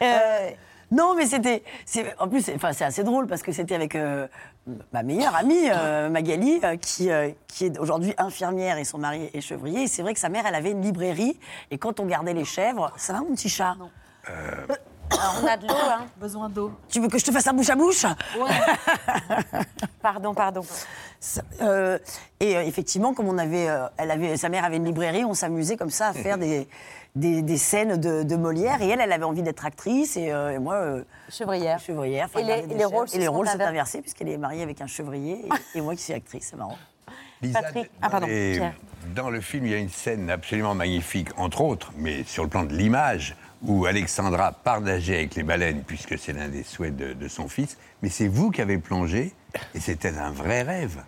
Euh, non, mais c'était. c'est- En plus, c'est enfin, c'est assez drôle parce que c'était avec euh, ma meilleure amie, euh, Magali, euh, qui, euh, qui est aujourd'hui infirmière et son mari est chevrier. Et c'est vrai que sa mère, elle avait une librairie. Et quand on gardait les chèvres, ça va, mon petit chat Alors, on a de l'eau, hein Besoin d'eau. Tu veux que je te fasse un bouche à bouche? Pardon, pardon. Ça- euh, et euh, effectivement, comme on avait, euh, elle avait, sa mère avait une librairie, on s'amusait comme ça à faire des, des, des scènes de, de Molière. Et elle, elle avait envie d'être actrice, et, euh, et moi, euh, chevrière. Chevrière. Et les- rôles et les sont rôles sont inversés. puisqu'elle est mariée avec un chevrier et, et moi qui suis actrice. C'est marrant. Lisa, Patrick. Ah, pardon, dans le film, il y a une scène absolument magnifique, entre autres, mais sur le plan de l'image, où Alexandra part nager avec les baleines, puisque c'est l'un des souhaits de, de son fils. Mais c'est vous qui avez plongé, et c'était un vrai rêve.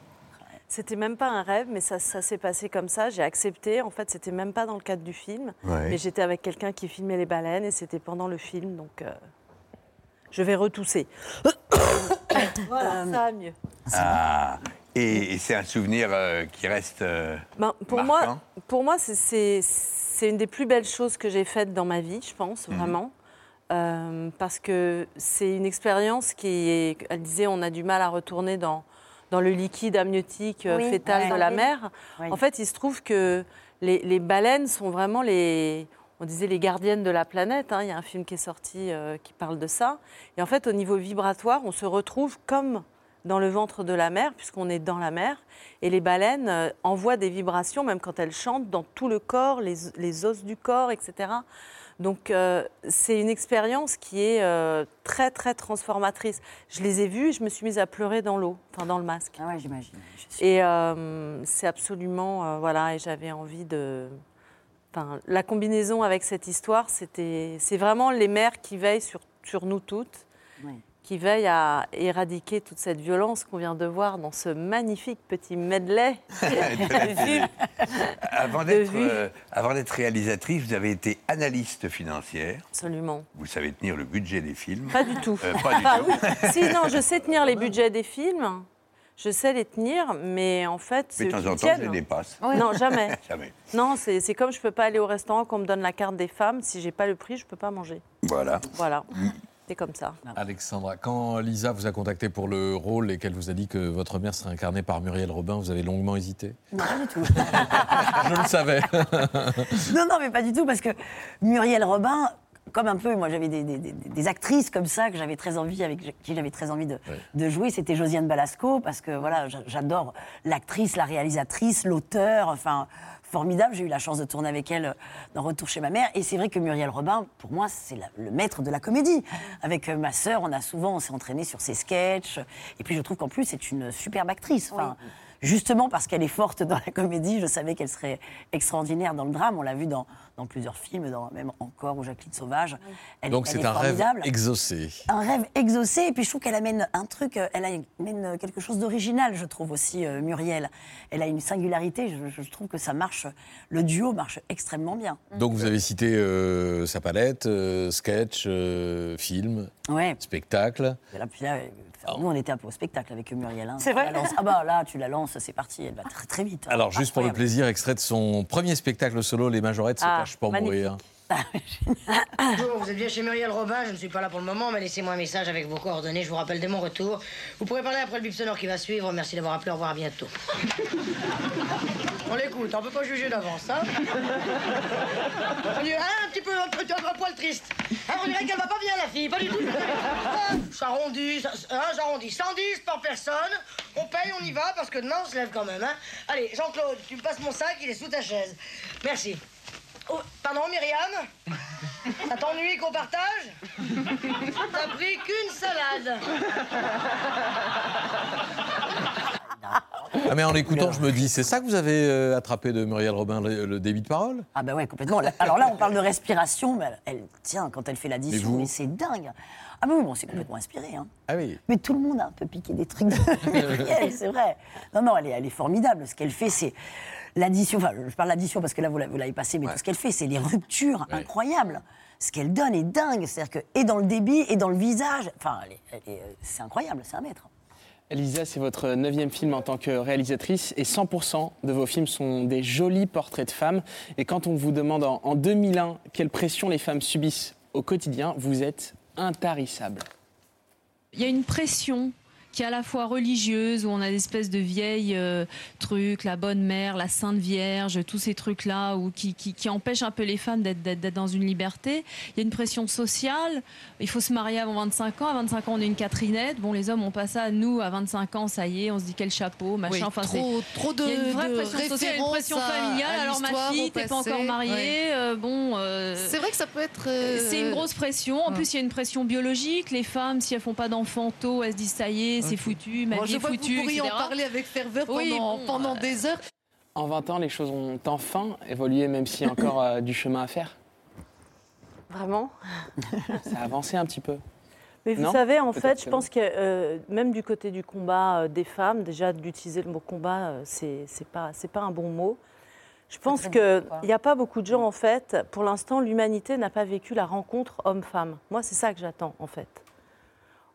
C'était même pas un rêve, mais ça, ça s'est passé comme ça. J'ai accepté. En fait, c'était même pas dans le cadre du film. Ouais. Mais j'étais avec quelqu'un qui filmait les baleines et c'était pendant le film. Donc, euh, je vais retousser. voilà, ça va mieux. Ah, et, et c'est un souvenir euh, qui reste. euh, Ben, pour, marquant? moi, pour moi, c'est- c'est c'est une des plus belles choses que j'ai faites dans ma vie, je pense, Mhm. vraiment. Euh, parce que c'est une expérience qui est. Elle disait, on a du mal à retourner dans, dans le liquide amniotique euh, Oui, fétal ouais. de la Oui. mer. Oui. En fait, il se trouve que les, les baleines sont vraiment les. On disait les gardiennes de la planète. hein. Il y a un film qui est sorti euh, qui parle de ça. Et en fait, au niveau vibratoire, on se retrouve comme dans le ventre de la mer, puisqu'on est dans la mer. Et les baleines euh, envoient des vibrations, même quand elles chantent, dans tout le corps, les, les os du corps, etc. Donc, euh, c'est une expérience qui est euh, très, très transformatrice. Je les ai vues et je me suis mise à pleurer dans l'eau, enfin dans le masque. Ah ouais, j'imagine. Et euh, c'est absolument. voilà, et j'avais envie de. Enfin, la combinaison avec cette histoire, c'était, c'est vraiment les mères qui veillent sur, sur nous toutes, Oui. Qui veillent à éradiquer toute cette violence qu'on vient de voir dans ce magnifique petit medley. Avant d'être euh, avant d'être réalisatrice, vous avez été analyste financière. Absolument. Vous savez tenir le budget des films. Pas du tout. Euh, pas du Enfin, tout. oui. Si, non, je sais tenir les budgets des films. Je sais les tenir, mais en fait, c'est Mais de temps en me temps, je les dépasse. Non, jamais. Jamais. Non, c'est comme je peux pas aller au restaurant qu'on me donne la carte des femmes. Si j'ai pas le prix, je peux pas manger. Voilà. Voilà. C'est comme ça. Alexandra, quand Lisa vous a contacté pour le rôle et qu'elle vous a dit que votre mère serait incarnée par Muriel Robin, vous avez longuement hésité? Non, pas du tout. Je le savais. non, non, mais pas du tout, parce que Muriel Robin, comme un peu, moi j'avais des, des- des- des actrices comme ça que j'avais très envie, avec qui j'avais très envie de, de jouer, c'était Josiane Balasco, parce que voilà, j'a- j'adore l'actrice, la réalisatrice, l'auteur, enfin formidable. J'ai eu la chance de tourner avec elle euh, dans Retour chez ma mère, et c'est vrai que Muriel Robin, pour moi, c'est le maître de la comédie. Avec euh, ma sœur, on a souvent, on s'est entraîné sur ses sketchs, et puis je trouve qu'en plus c'est une superbe actrice. Justement parce qu'elle est forte dans la comédie, je savais qu'elle serait extraordinaire dans le drame. On l'a vu dans, dans plusieurs films, dans, même encore ou Jacqueline Sauvage. Elle, Donc c'est est un rêve formidable. exaucé. Un rêve exaucé, et puis je trouve qu'elle amène un truc, euh, elle amène quelque chose d'original, je trouve aussi, euh, Muriel. Elle a une singularité, je, je trouve que ça marche, le duo marche extrêmement bien. Donc vous avez cité euh, sa palette, euh, sketch, euh, film, Ouais. spectacle. Et là, puis là, nous, on était un peu au spectacle avec Muriel. hein. C'est vrai la lance- Ah bah là, tu la lances, c'est parti, elle va très très vite. hein. Alors juste pour le plaisir, extrait de son premier spectacle solo, Les Majorettes se Ah, cachent pour magnifique. mourir. Bonjour, vous êtes bien chez Muriel Robin, je ne suis pas là pour le moment, mais laissez-moi un message avec vos coordonnées, je vous rappelle dès mon retour. Vous pourrez parler après le bip sonore qui va suivre, merci d'avoir appelé, au revoir, à bientôt. On l'écoute, on peut pas juger d'avance, hein On dirait hein, un petit peu, un, peu- un poil triste. Hein, on dirait qu'elle va pas bien, la fille, pas du tout. J'arrondis, hein, j'arrondis. 110 par personne, on paye, on y va, parce que demain on se lève quand même, hein. Allez, Jean-Claude, tu me passes mon sac, il est sous ta chaise. Merci. Oh, pardon, Myriam Ça t'ennuie qu'on partage T'as pris qu'une salade. Ah mais en l'écoutant, je me dis, c'est ça que vous avez euh, attrapé de Muriel Robin, le, le débit de parole? Ah bah ouais, complètement. Alors là, on parle de respiration, mais elle, elle tient quand elle fait Mais l'addition, mais c'est dingue. Ah bah oui, bon, c'est complètement inspiré. Hein. Ah oui. Mais tout le monde a un peu piqué des trucs de Muriel, c'est vrai. Non, non, elle est, elle est formidable. Ce qu'elle fait, c'est l'addition. Enfin, je parle d'addition parce que là, vous l'avez vous l'avez passé, mais tout ce qu'elle fait, c'est les ruptures incroyables. Ce qu'elle donne est dingue. C'est-à-dire que, et dans le débit, et dans le visage. Enfin, elle est- elle est- c'est incroyable, c'est un maître. Elisa, c'est votre neuvième film en tant que réalisatrice et 100% de vos films sont des jolis portraits de femmes. Et quand on vous demande en, en 2001 quelle pression les femmes subissent au quotidien, vous êtes intarissable. Il y a une pression qui est à la fois religieuse, où on a des espèces de vieilles euh, trucs, la bonne mère, la sainte vierge, tous ces trucs-là, ou qui, qui, qui empêchent un peu les femmes d'être- dans une liberté. Il y a une pression sociale, il faut se marier avant 25 ans, à 25 ans on est une Catherinette, bon les hommes ont pas ça, nous à 25 ans ça y est, on se dit quel chapeau, machin, Oui, enfin trop- trop de- Il y a une vraie pression sociale, une pression familiale, alors ma fille, t'es pas encore mariée, ouais. euh, bon... euh, C'est vrai que ça peut être. c'est une grosse pression. En ouais. plus, il y a une pression biologique. Les femmes, si elles font pas d'enfants tôt, elles se disent ça y est, c'est foutu, ma Bon, vie je est vois que foutue, vous pourriez en parler avec ferveur Oui, pendant, bon, pendant euh, des heures. En 20 ans, les choses ont enfin évolué, même s'il y a encore euh, du chemin à faire. Vraiment? Ça a avancé un petit peu. Mais vous Non? savez, en fait, je pense que euh, même du côté du combat euh, des femmes, déjà d'utiliser le mot combat, euh, c'est pas c'est pas un bon mot. Je pense qu'il n'y a pas beaucoup de gens, en fait, pour l'instant, l'humanité n'a pas vécu la rencontre homme-femme. Moi, c'est ça que j'attends, en fait.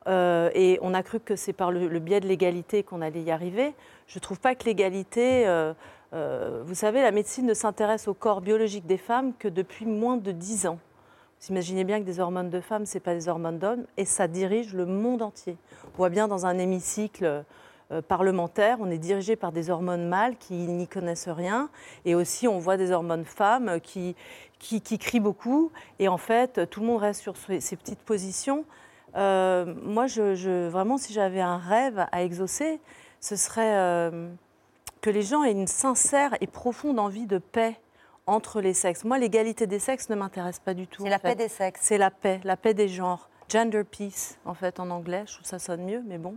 Euh, et on a cru que c'est par le, biais de l'égalité qu'on allait y arriver. Je ne trouve pas que l'égalité... euh, euh, vous savez, la médecine ne s'intéresse au corps biologique des femmes que depuis moins de 10 ans. Vous imaginez bien que des hormones de femmes, ce n'est pas des hormones d'hommes, et ça dirige le monde entier. On voit bien dans un hémicycle parlementaire, on est dirigé par des hormones mâles qui n'y connaissent rien, et aussi on voit des hormones femmes qui, qui, qui crient beaucoup, et en fait, tout le monde reste sur ces petites positions. Euh, moi, je, je- vraiment, si j'avais un rêve à exaucer, ce serait euh, que les gens aient une sincère et profonde envie de paix entre les sexes. Moi, l'égalité des sexes ne m'intéresse pas du tout. C'est la fait. paix des sexes. C'est la paix, la paix des genres. Gender peace, en fait, en anglais. Je trouve que ça sonne mieux, mais bon.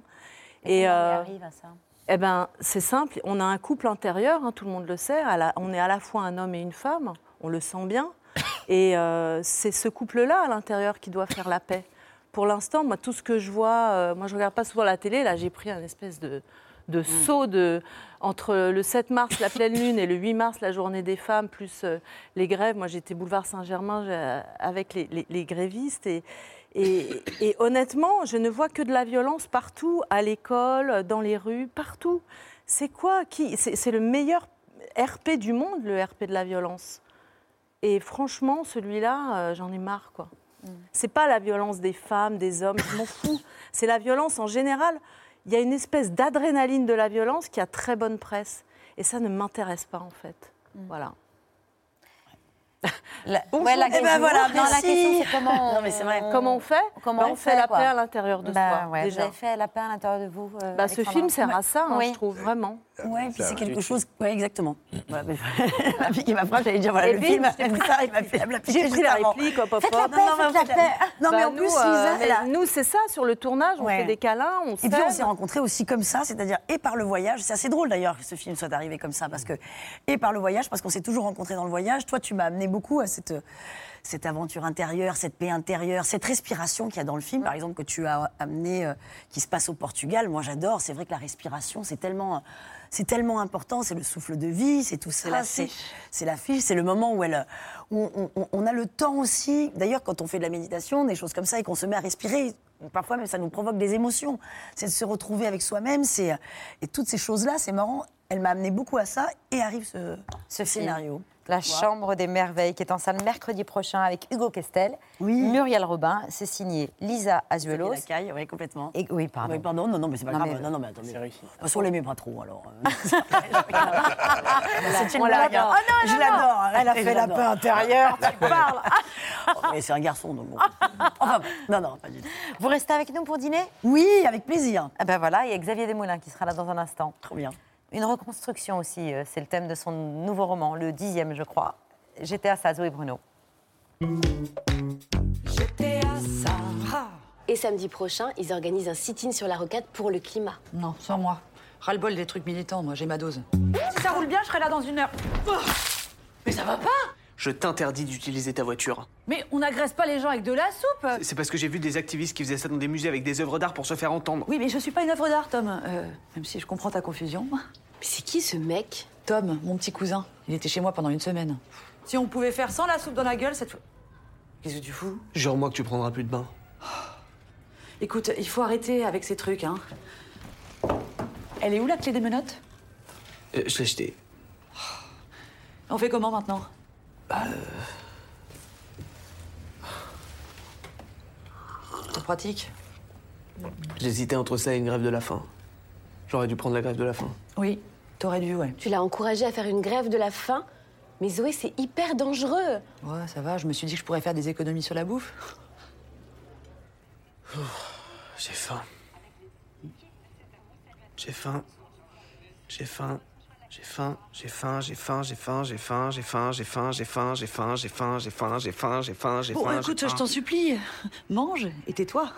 Et, comment on y euh, arrive à ça eh ben, c'est simple. On a un couple intérieur, hein, tout le monde le sait. la- on est à la fois un homme et une femme. On le sent bien. Et euh, c'est ce couple-là à l'intérieur qui doit faire la paix. Pour l'instant, moi, tout ce que je vois, euh, moi, je regarde pas souvent la télé. Là, j'ai pris un espèce de, de saut de, entre le 7 mars, la pleine lune, et le 8 mars, la journée des femmes, plus euh, les grèves. Moi, j'étais boulevard Saint-Germain j'ai- avec les, les- les grévistes. Et, et- et honnêtement, je ne vois que de la violence partout, à l'école, dans les rues, partout. C'est quoi qui C'est c'est le meilleur RP du monde, le RP de la violence? Et franchement, celui-là, euh, j'en ai marre, quoi. C'est pas la violence des femmes, des hommes, je m'en fous. C'est la violence en général. Il y a une espèce d'adrénaline de la violence qui a très bonne presse. Et ça ne m'intéresse pas, en fait. Voilà. La, Bonjour. ouais, la Eh ben question, voilà, non, la merci. question, c'est comment. Non, mais c'est vrai. on- Comment on fait Comment Bah, on fait la quoi paix à l'intérieur de Bah, soi, ouais, déjà. Vous avez fait la paix à l'intérieur de vous euh, Bah, ce film sert à ça, hein, Oui. je trouve, vraiment. Ouais, puis c'est quelque oui. chose. Ouais, exactement. Voilà, mais- ma fille qui m'a frappé, j'allais dire voilà, Et le film, j'ai même pris- ça, il m'a fait la J'ai pris la réplique, hop, hop, hop. Non, mais Bah, en nous, plus, euh, nous, c'est ça, sur le tournage, on fait des câlins, on Et puis on s'est rencontrés aussi comme ça, c'est-à-dire et par le voyage. C'est assez drôle d'ailleurs que ce film soit arrivé comme ça, parce que et par le voyage, parce qu'on s'est toujours rencontrés dans le voyage. Toi, tu m'as amené beaucoup à cette, cette aventure intérieure, cette paix intérieure, cette respiration qu'il y a dans le film, par exemple, que tu as amené, euh, qui se passe au Portugal. Moi, j'adore. C'est vrai que la respiration, c'est tellement, c'est tellement important. C'est le souffle de vie, c'est tout ça. la C'est fiche. c'est la fiche, c'est le moment où, elle, où on, on- on a le temps aussi. D'ailleurs, quand on fait de la méditation, des choses comme ça, et qu'on se met à respirer, parfois même ça nous provoque des émotions. C'est de se retrouver avec soi-même. Et toutes ces choses-là, c'est marrant. Elle m'a amené beaucoup à ça et arrive ce, Ce film. La. Chambre des Merveilles, qui est en salle mercredi prochain avec Hugo Kestel, Muriel Robin. C'est signé Lisa Azuelos. Sophie Lacaille, oui, complètement. Et, oui, pardon. Oui, pardon, non, non, mais c'est pas Non, grave. mais- non, non, mais attendez. C'est réussi. De toute façon, on l'aimait pas trop, alors. euh. C'est une On blague. l'adore. Oh non, Je l'adore. Elle a fait la paix intérieure, tu parles. Oh, mais c'est un garçon, donc bon. Enfin, bon. non, non, pas du tout. Vous restez avec nous pour dîner? Oui, avec plaisir. Ah ben voilà, il y a Xavier Desmoulins qui sera là dans un instant. Trop bien. Une reconstruction aussi, euh, c'est le thème de son nouveau roman, le dixième, je crois. J'étais à ça, Zoé Bruno. Et samedi prochain, ils organisent un sit-in sur la rocade pour le climat. Non, sans moi. Ras-le-bol des trucs militants, moi, j'ai ma dose. Si ça roule bien, je serai là dans une heure. Mais ça va pas Je t'interdis d'utiliser ta voiture. Mais on n'agresse pas les gens avec de la soupe C'est parce que j'ai vu des activistes qui faisaient ça dans des musées avec des œuvres d'art pour se faire entendre. Oui, mais je suis pas une œuvre d'art, Tom. Euh, même si je comprends ta confusion. Mais c'est qui ce mec? Tom, mon petit cousin. Il était chez moi pendant une semaine. Si on pouvait faire sans la soupe dans la gueule, cette fois. Qu'est-ce que tu fous? Jure-moi que tu prendras plus de bain. Écoute, il faut arrêter avec ces trucs, hein. Elle est où la clé des menottes? Euh, je l'ai jeté. On fait comment maintenant? Bah, C'est pratique. J'hésitais entre ça et une grève de la faim. J'aurais dû prendre la grève de la faim. Oui, t'aurais dû, ouais. Tu l'as encouragé à faire une grève de la faim? Mais Zoé, c'est hyper dangereux. Ouais, ça va, je me suis dit que je pourrais faire des économies sur la bouffe. J'ai faim. J'ai faim. J'ai faim. J'ai faim, j'ai faim, j'ai faim, j'ai faim, j'ai faim, j'ai faim, j'ai faim, j'ai faim, j'ai faim, j'ai faim, j'ai faim, j'ai faim, j'ai faim, j'ai Bon, faim. écoute, j'ai je faim. t'en supplie, mange et tais-toi.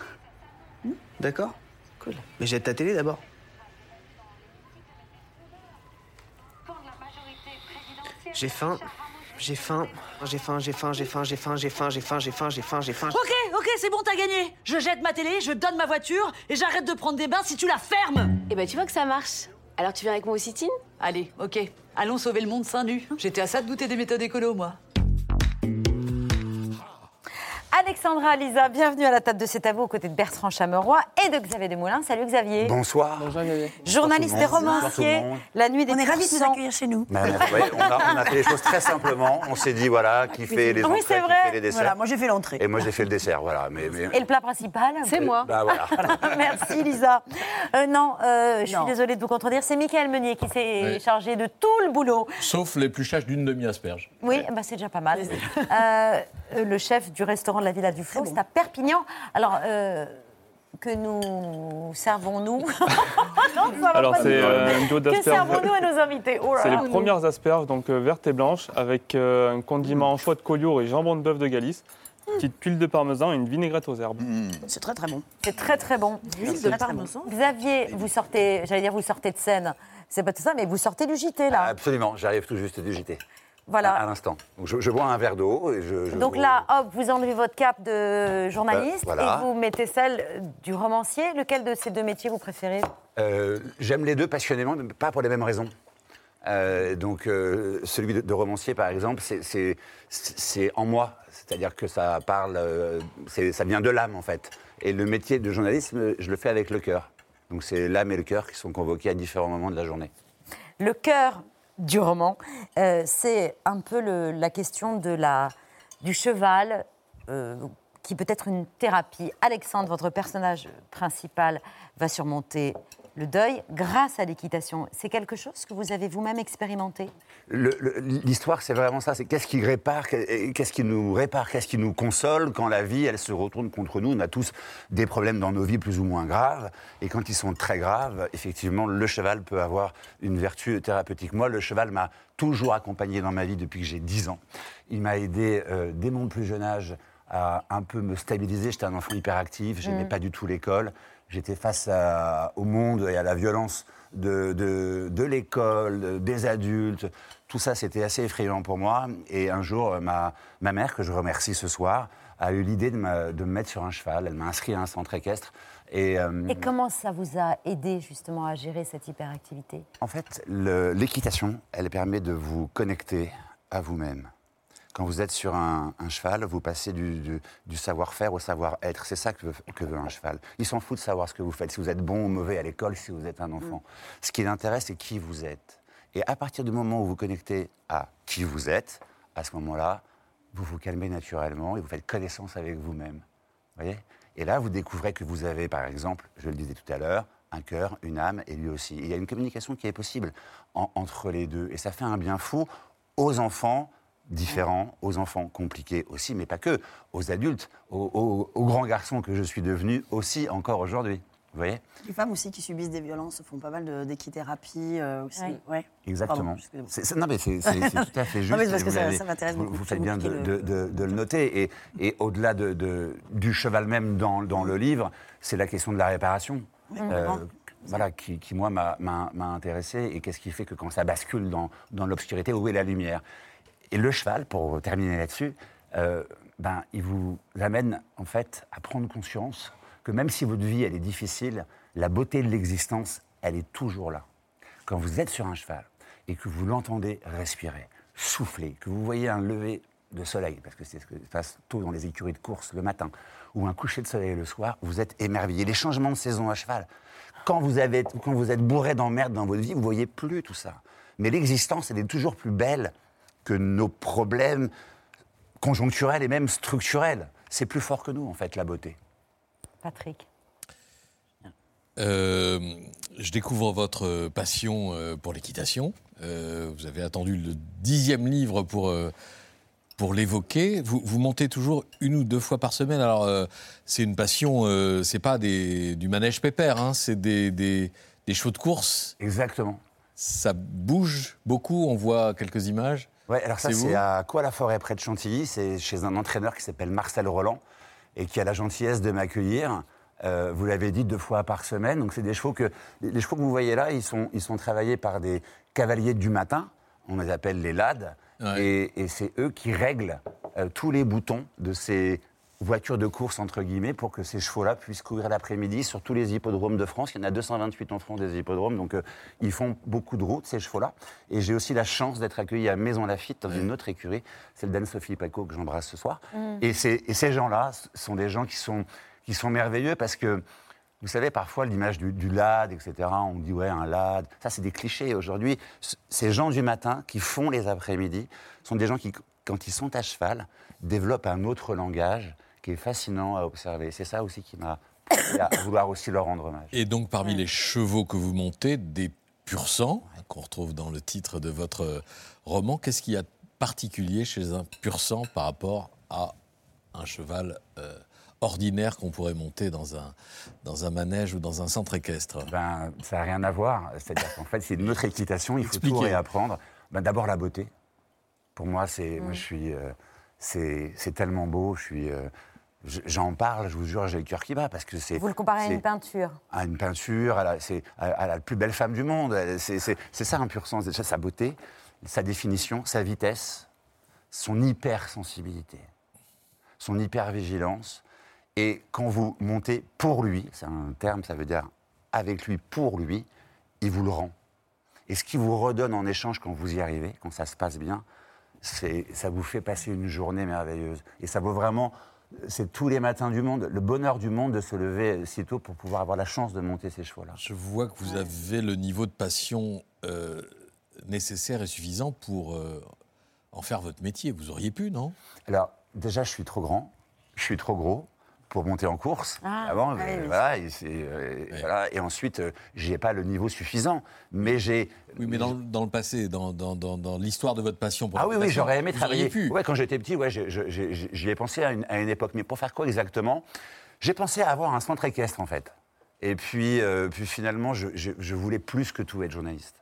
D'accord Cool. Mais jette ta télé d'abord. J'ai faim, j'ai faim, j'ai faim, j'ai faim, j'ai faim, j'ai faim, j'ai faim, j'ai faim, j'ai faim, j'ai faim, j'ai faim. Ok, ok, c'est bon, t'as gagné. Je jette ma télé, je donne ma voiture et j'arrête de prendre des bains si tu la fermes. Eh ben, tu vois que ça marche. Alors, tu viens avec moi au sit-in Allez, ok. Allons sauver le monde seins nus. J'étais à ça de douter des méthodes écolo, moi. Alexandra, Lisa, bienvenue à la table de C'est à vous aux côtés de Bertrand Chameroy et de Xavier Desmoulins. Salut Xavier. Bonsoir. Bonjour Xavier. Journaliste et romancier, la nuit des On est ravis de vous accueillir chez nous. Ben, ouais, on, a, on a fait les choses très simplement. On s'est dit, voilà, qui fait les oui, entrées, c'est qui vrai. fait les desserts. Voilà, moi j'ai fait l'entrée. Et moi, j'ai fait le dessert, voilà. Mais, mais- Et le plat principal C'est moi. Bah, voilà. Merci Lisa. Euh, non, euh, je suis désolée de vous contredire. C'est Michael Meunier qui s'est Oui. chargé de tout le boulot. Sauf l'épluchage d'une demi-asperge. Oui, bah, c'est déjà pas mal. Euh, le chef du restaurant de la Villa du Flot, c'est à Perpignan. Alors, euh, que nous servons-nous Alors, c'est euh, un duo Que servons-nous à nos invités Oh C'est les premières asperges, donc euh, vertes et blanches, avec euh, un condiment foie de collioure et jambon de bœuf de Galice, petite tuile de parmesan et une vinaigrette aux herbes. C'est très très bon. C'est très très bon. Huile de parmesan. Xavier, vous sortez, j'allais dire vous sortez de scène. C'est pas tout ça, mais vous sortez du JT là. Absolument, j'arrive tout juste du JT. Voilà. À, à l'instant. Je, je bois un verre d'eau et je. je- Donc là, hop, vous enlevez votre cape de journaliste voilà. et vous mettez celle du romancier. Lequel de ces deux métiers vous préférez? Euh, J'aime les deux passionnément, mais pas pour les mêmes raisons. Euh, donc, euh, celui de, de romancier, par exemple, c'est- en moi. C'est-à-dire que ça parle, ça vient de l'âme, en fait. Et le métier de journalisme, je le fais avec le cœur. Donc, c'est l'âme et le cœur qui sont convoqués à différents moments de la journée. Le cœur du roman, euh, c'est un peu la question de la, du cheval, euh, qui peut être une thérapie. Alexandre, votre personnage principal, va surmonter le deuil grâce à l'équitation. C'est quelque chose que vous avez vous-même expérimenté? L'histoire, c'est vraiment ça. C'est qu'est-ce qui répare, qu'est- qu'est-ce qui nous répare, qu'est-ce qui nous console quand la vie, elle se retourne contre nous? On a tous des problèmes dans nos vies plus ou moins graves. Et quand ils sont très graves, effectivement, le cheval peut avoir une vertu thérapeutique. Moi, le cheval m'a toujours accompagné dans ma vie depuis que j'ai 10 ans. Il m'a aidé euh, dès mon plus jeune âge à un peu me stabiliser. J'étais un enfant hyperactif, j'aimais Mm. pas du tout l'école. J'étais face à- au monde et à la violence de, de, de l'école, des adultes. Tout ça, c'était assez effrayant pour moi. Et un jour, euh, ma, ma mère, que je remercie ce soir, a eu l'idée de, me- de me mettre sur un cheval. Elle m'a inscrit à un centre équestre. Et, euh, Et comment ça vous a aidé justement à gérer cette hyperactivité? En fait, le- l'équitation, elle permet de vous connecter à vous-même. Quand vous êtes sur un, un cheval, vous passez du, du- du savoir-faire au savoir-être. C'est ça que veut, que veut un cheval. Il s'en fout de savoir ce que vous faites, si vous êtes bon ou mauvais à l'école, si vous êtes un enfant. Ce qui l'intéresse, c'est qui vous êtes. Et à partir du moment où vous connectez à qui vous êtes, à ce moment-là, vous vous calmez naturellement et vous faites connaissance avec vous-même. voyez? Et là, vous découvrez que vous avez, par exemple, je le disais tout à l'heure, un cœur, une âme, et lui aussi. Et il y a une communication qui est possible en- entre les deux. Et ça fait un bien fou aux enfants différents, aux enfants compliqués aussi, mais pas que, aux adultes, aux, aux- aux grands garçons que je suis devenu aussi encore aujourd'hui. Vous voyez Les femmes aussi qui subissent des violences font pas mal de- d'équithérapie euh, aussi. Oui. Ouais. Exactement. Pardon, non, mais c'est tout à fait juste. Non, mais c'est parce et que vous ça- m'intéresse vous- beaucoup, Vous c'est faites bien de, compliqué de- de- de- de le noter. Et, et au-delà de, de- du cheval même dans, dans le livre, c'est la question de la réparation. Oui, Euh, voilà, qui, qui, moi, m'a intéressé. Et qu'est-ce qui fait que quand ça bascule dans, dans l'obscurité, où est la lumière? Et le cheval, pour terminer là-dessus, euh, ben, il vous amène en fait à prendre conscience que même si votre vie elle est difficile, la beauté de l'existence, elle est toujours là. Quand vous êtes sur un cheval et que vous l'entendez respirer, souffler, que vous voyez un lever de soleil, parce que c'est ce qui se passe tôt dans les écuries de course le matin, ou un coucher de soleil le soir, vous êtes émerveillé. Les changements de saison à cheval, quand vous, avez, quand vous êtes bourré d'emmerdes dans votre vie, vous voyez plus tout ça. Mais l'existence, elle est toujours plus belle que nos problèmes conjoncturels et même structurels. C'est plus fort que nous, en fait, la beauté. Patrick Euh, je découvre votre passion euh, pour l'équitation. Euh, vous avez attendu le dixième livre pour, euh, pour l'évoquer. Vous, vous montez toujours une ou deux fois par semaine. Alors, euh, c'est une passion, euh, c'est pas des, du manège pépère, hein, c'est des, des, des chevaux de course. Exactement. Ça bouge beaucoup, on voit quelques images. Ouais, alors ça, C'est c'est vous à Quoi-la-Forêt, près de Chantilly. C'est chez un entraîneur qui s'appelle Marcel Roland et qui a la gentillesse de m'accueillir. Euh, vous l'avez dit, deux fois par semaine. Donc, c'est des chevaux que. Les chevaux que vous voyez là, ils sont, ils sont travaillés par des cavaliers du matin. On les appelle les lades. Et, et c'est eux qui règlent euh, tous les boutons de ces voitures de course, entre guillemets, pour que ces chevaux-là puissent courir l'après-midi sur tous les hippodromes de France. Il y en a 228 en France des hippodromes, donc euh, ils font beaucoup de routes, ces chevaux-là. Et j'ai aussi la chance d'être accueilli à Maison Lafitte dans une autre écurie, celle d'Anne-Sophie Paco, que j'embrasse ce soir. Mm. Et, ces- et ces gens-là sont des gens qui sont, qui sont merveilleux parce que, vous savez, parfois, l'image du, du lad, etc., on dit, ouais, un lad, ça, c'est des clichés. Aujourd'hui, ces gens du matin qui font les après-midi sont des gens qui, quand ils sont à cheval, développent un autre langage qui est fascinant à observer. C'est ça aussi qui m'a poussé à vouloir aussi leur rendre hommage. Et donc, parmi les chevaux que vous montez, des pur sang, qu'on retrouve dans le titre de votre euh, roman, qu'est-ce qu'il y a de particulier chez un pur sang par rapport à un cheval euh, ordinaire qu'on pourrait monter dans un, dans un manège ou dans un centre équestre? Ben, Ça n'a rien à voir. C'est-à-dire qu'en fait, c'est une autre équitation, il faut tout réapprendre. Ben, D'abord, la beauté. Pour moi, c'est, moi, je suis, euh, c'est, c'est tellement beau. Je suis, euh, j'en parle, je vous jure, j'ai le cœur qui bat parce que c'est. Vous le comparez à une peinture. à une peinture, à la, c'est, à, à la plus belle femme du monde. C'est, ça un pur sens, déjà sa beauté, sa définition, sa vitesse, son hypersensibilité, son hypervigilance. Et quand vous montez pour lui, c'est un terme, ça veut dire avec lui, pour lui, il vous le rend. Et ce qu'il vous redonne en échange quand vous y arrivez, quand ça se passe bien, c'est, ça vous fait passer une journée merveilleuse. Et ça vaut vraiment, c'est tous les matins du monde, le bonheur du monde de se lever si tôt pour pouvoir avoir la chance de monter ces chevaux-là. Je vois que vous avez le niveau de passion euh, nécessaire et suffisant pour euh, en faire votre métier. Vous auriez pu, non? Alors, déjà, je suis trop grand, je suis trop gros pour monter en course. Ah, avant, oui, euh, oui. voilà, et, c'est, euh, voilà, et ensuite, euh, j'ai pas le niveau suffisant, mais j'ai. Oui, mais dans, dans le passé, dans, dans- dans- dans l'histoire de votre passion pour Ah oui, oui, natation, j'aurais aimé travailler. auriez pu. Ouais, quand j'étais petit, ouais, j'ai- j'ai- j'ai- j'y ai pensé à une, à une époque. Mais pour faire quoi exactement? J'ai pensé à avoir un centre équestre, en fait. Et puis, euh, puis finalement, je, je- je voulais plus que tout être journaliste.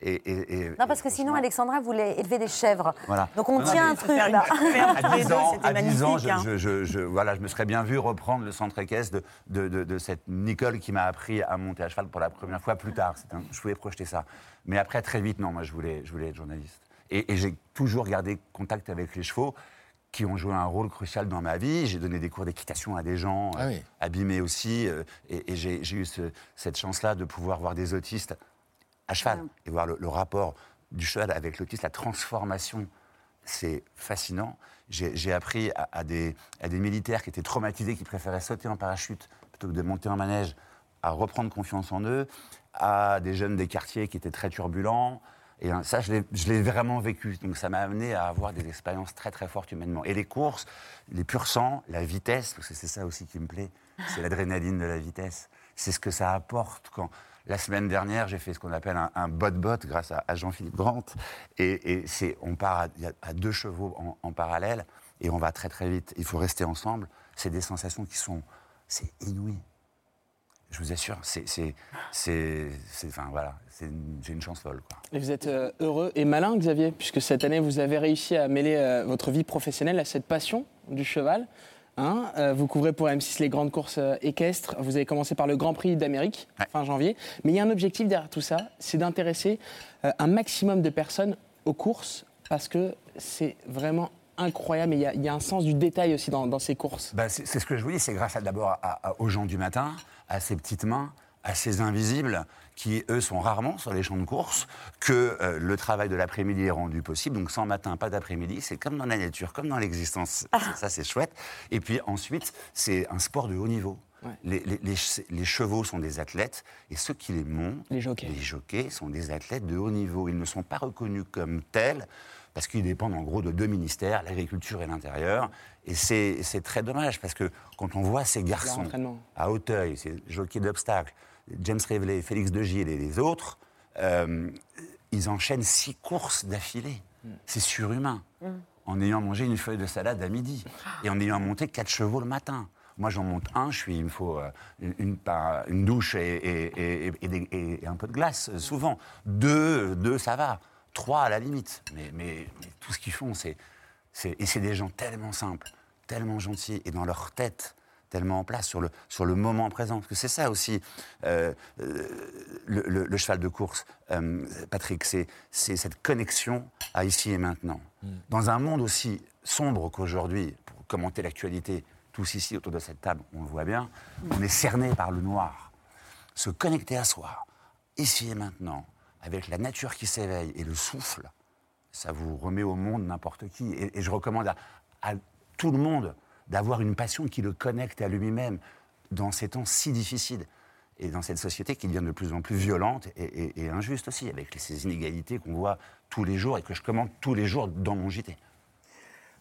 Et, et- et- Non, parce que sinon, Alexandra voulait élever des chèvres. Voilà. Donc on Non, tient un truc là. à 10 ans, c'était à 10 ans, magnifique, je, hein. je- je- je- voilà, je me serais bien vu reprendre le centre équestre de, de, de- de cette Nicole qui m'a appris à monter à cheval pour la première fois plus tard. C'est un- je pouvais projeter ça. Mais après, très vite, non, moi, je voulais, je voulais être journaliste. Et, et j'ai toujours gardé contact avec les chevaux qui ont joué un rôle crucial dans ma vie. J'ai donné des cours d'équitation à des gens, Ah euh, abîmés aussi. euh, et et j'ai j'ai eu ce- cette chance-là de pouvoir voir des autistes à cheval et voir le, le rapport du cheval avec l'autisme, la transformation, c'est fascinant. J'ai appris à, à des, à des militaires qui étaient traumatisés, qui préféraient sauter en parachute plutôt que de monter en manège, à reprendre confiance en eux, à des jeunes des quartiers qui étaient très turbulents. Et hein, ça, je l'ai- je l'ai vraiment vécu. Donc ça m'a amené à avoir des expériences très très fortes humainement. Et les courses, les purs sang, la vitesse, parce que c'est ça aussi qui me plaît, c'est l'adrénaline de la vitesse. C'est ce que ça apporte quand... La semaine dernière, j'ai fait ce qu'on appelle un, bot-bot grâce à, Jean-Philippe Brandt. Et, et on part à, deux chevaux en, parallèle et on va très très vite. Il faut rester ensemble. C'est des sensations qui sont... C'est inouï. Je vous assure, c'est... enfin voilà, j'ai une chance folle. Et vous êtes euh, heureux et malin, Xavier, puisque cette année, vous avez réussi à mêler euh, votre vie professionnelle à cette passion du cheval. Hein. Euh, vous couvrez pour M6 les grandes courses euh, équestres. Vous avez commencé par le Grand Prix d'Amérique, fin janvier. Mais il y a un objectif derrière tout ça, c'est d'intéresser euh, un maximum de personnes aux courses, parce que c'est vraiment incroyable. Et il y a- il y, a un sens du détail aussi dans, dans ces courses. Bah, c'est ce que je vous dis, c'est grâce d'abord aux gens du matin, à ces petites mains, à ces invisibles qui, eux, sont rarement sur les champs de course, que euh, le travail de l'après-midi est rendu possible. Donc sans matin, pas d'après-midi, c'est comme dans la nature, comme dans l'existence. Ça, c'est chouette. Et puis ensuite, c'est un sport de haut niveau. Les, les- les ch- les chevaux sont des athlètes et ceux qui les montent, les jockeys. les jockeys sont des athlètes de haut niveau. Ils ne sont pas reconnus comme tels parce qu'ils dépendent en gros de deux ministères, l'agriculture et l'intérieur. Et c'est très dommage parce que quand on voit ces garçons à Hauteuil, ces jockeys d'obstacles, James Révelé, Félix de Gilles et les autres, euh, ils enchaînent six courses d'affilée. C'est surhumain. En ayant mangé une feuille de salade à midi et en ayant monté quatre chevaux le matin. Moi, j'en monte un, je suis, il me faut euh, une, une- par- une douche et, un peu de glace, euh, souvent. Deux, deux, ça va. Trois, à la limite. Mais, mais- mais tout ce qu'ils font, c'est- Et c'est des gens tellement simples, tellement gentils, et dans leur tête, tellement en place, sur le, sur le moment présent. Parce que c'est ça aussi, euh, euh, le, le- le cheval de course, euh, Patrick, c'est, c'est cette connexion à ici et maintenant. Dans un monde aussi sombre qu'aujourd'hui, pour commenter l'actualité, tous ici autour de cette table, on le voit bien, on est cerné par le noir. Se connecter à soi, ici et maintenant, avec la nature qui s'éveille et le souffle, ça vous remet au monde n'importe qui. Et, et je recommande à, à tout le monde d'avoir une passion qui le connecte à lui-même dans ces temps si difficiles et dans cette société qui devient de plus en plus violente et, et- et injuste aussi, avec ces inégalités qu'on voit tous les jours et que je commente tous les jours dans mon JT.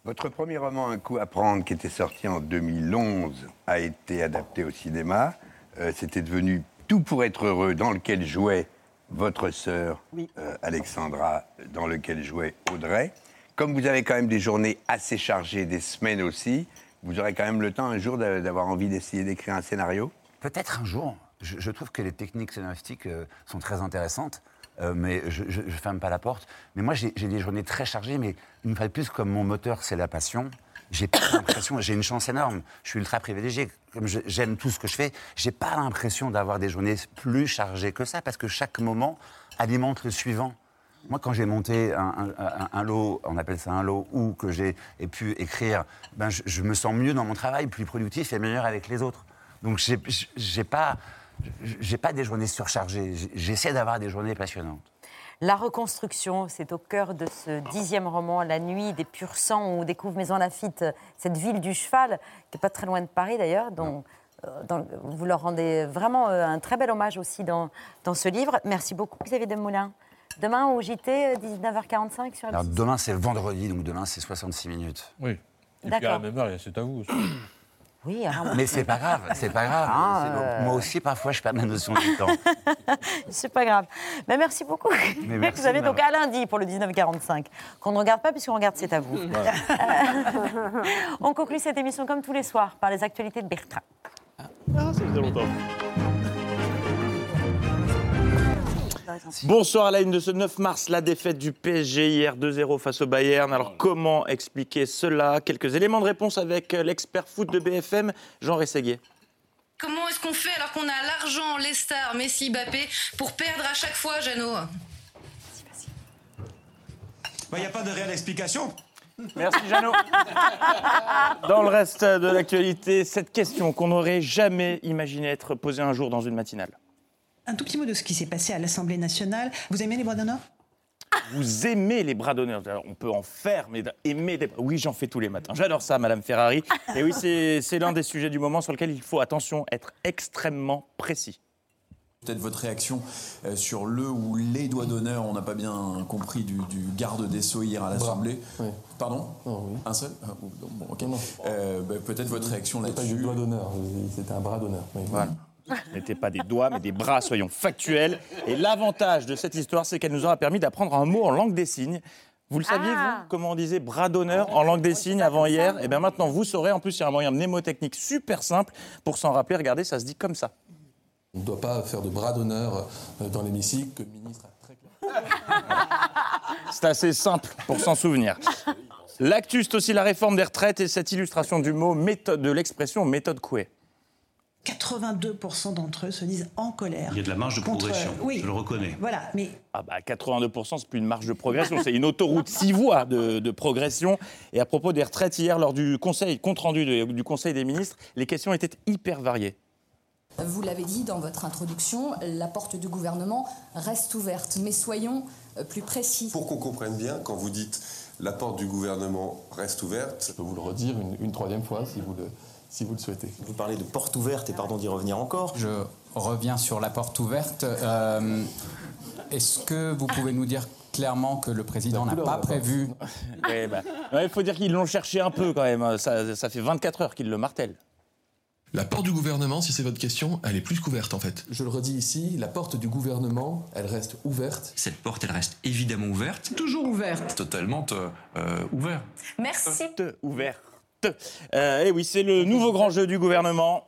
Votre premier roman, Un coup à prendre, qui était sorti en 2011, a été adapté au cinéma. Euh, C'était devenu Tout pour être heureux, dans lequel jouait votre sœur euh, Alexandra, dans lequel jouait Audrey. Comme vous avez quand même des journées assez chargées, des semaines aussi, vous aurez quand même le temps un jour d'a- d'avoir envie d'essayer d'écrire un scénario Peut-être un jour. Je, trouve que les techniques scénaristiques euh, sont très intéressantes, euh, mais je ne ferme pas la porte. Mais moi, j'ai des journées très chargées, mais une fois de plus, comme mon moteur, c'est la passion, j'ai pas l'impression, j'ai une chance énorme. Je suis ultra privilégié. Comme j'aime tout ce que je fais, j'ai pas l'impression d'avoir des journées plus chargées que ça, parce que chaque moment alimente le suivant. Moi, quand j'ai monté un, un- un- un lot, on appelle ça un lot, ou que j'ai ai pu écrire, ben, je, je me sens mieux dans mon travail, plus productif et meilleur avec les autres. Donc, j'ai- pas, j'ai pas des journées surchargées. J'essaie d'avoir des journées passionnantes. La reconstruction, c'est au cœur de ce dixième roman, La nuit des purs sangs, où on découvre Maison Lafitte, cette ville du cheval, qui n'est pas très loin de Paris d'ailleurs, dont euh, dans- vous leur rendez vraiment euh, un très bel hommage aussi dans, dans ce livre. Merci beaucoup, Xavier Demoulin. Demain au JT, euh, 19h45 sur Alors, M6. demain, c'est vendredi, donc demain, c'est 66 minutes. Oui. Et puis D'accord. à la même heure, c'est à vous. aussi. Oui, alors- Mais c'est pas grave, c'est pas grave. Ah, euh. Moi aussi, parfois, je perds la notion du temps. C'est pas grave. Mais merci beaucoup. Mais merci vous avez donc à lundi pour le 1945, qu'on ne regarde pas puisqu'on regarde C'est à vous. On conclut cette émission comme tous les soirs par les actualités de Bertrand. Bonsoir à la une de ce 9 mars, la défaite du PSG hier 2-0 face au Bayern. Alors comment expliquer cela? Quelques éléments de réponse avec euh, l'expert foot de BFM, Jean Rességuier. Comment est-ce qu'on fait alors qu'on a l'argent, les stars, Messi, Mbappé, pour perdre à chaque fois, Jeannot? Il n'y a pas de réelle explication. Merci Jeannot. Dans le reste de l'actualité, cette question qu'on n'aurait jamais imaginé être posée un jour dans une matinale. Un tout petit mot de ce qui s'est passé à l'Assemblée nationale. Vous aimez les bras d'honneur? Vous aimez les bras d'honneur On peut en faire, mais aimer des... Oui, j'en fais tous les matins. J'adore ça, Madame Ferrari. Et oui, c'est l'un des sujets du moment sur lequel il faut, attention, être extrêmement précis. Peut-être votre réaction euh, sur le ou les doigts d'honneur, on n'a pas bien compris du, du garde des Sceaux hier à l'Assemblée. Pardon? Un seul? Ah, bon. Euh, bah, Peut-être votre réaction là-dessus. pas du doigt d'honneur, c'était un bras d'honneur. Voilà. Ce n'étaient pas des doigts, mais des bras, soyons factuels. Et l'avantage de cette histoire, c'est qu'elle nous aura permis d'apprendre un mot en langue des signes. Vous le saviez, Ah. vous, comment on disait bras d'honneur en langue des signes avant hier Et bien maintenant, vous saurez. En plus, il y a un moyen mnémotechnique super simple pour s'en rappeler. Regardez, ça se dit comme ça. On ne doit pas faire de bras d'honneur euh, dans l'hémicycle, que le ministre a très clairement. C'est assez simple pour s'en souvenir. L'actu, c'est aussi la réforme des retraites et cette illustration du mot méthode, de l'expression méthode Coué. 82% d'entre eux se disent en colère. Il y a de la marge de contre- progression, oui. je le reconnais. Voilà, mais Ah bah 82%, c'est plus une marge de progression, c'est une autoroute six voies de, de progression. Et à propos des retraites, hier, lors du conseil, compte rendu de- du Conseil des ministres, les questions étaient hyper variées. Vous l'avez dit dans votre introduction, la porte du gouvernement reste ouverte. Mais soyons euh, plus précis. Pour qu'on comprenne bien, quand vous dites la porte du gouvernement reste ouverte. Je peux vous le redire une, une troisième fois si vous le, si vous le souhaitez. Vous parlez de porte ouverte et pardon d'y revenir encore. Je reviens sur la porte ouverte. Euh, Est-ce que vous pouvez nous dire clairement que le président n'a pas prévu ouais, Il faut dire qu'ils l'ont cherché un peu quand même. Ça, ça fait 24 heures qu'ils le martèlent. La porte du gouvernement, si c'est votre question, elle est plus qu'ouverte en fait. Je le redis ici, la porte du gouvernement, elle reste ouverte. Cette porte, elle reste évidemment ouverte. toujours ouverte. Totalement euh, ouverte. Merci. Ouverte. Euh, et oui, c'est le nouveau grand jeu du gouvernement.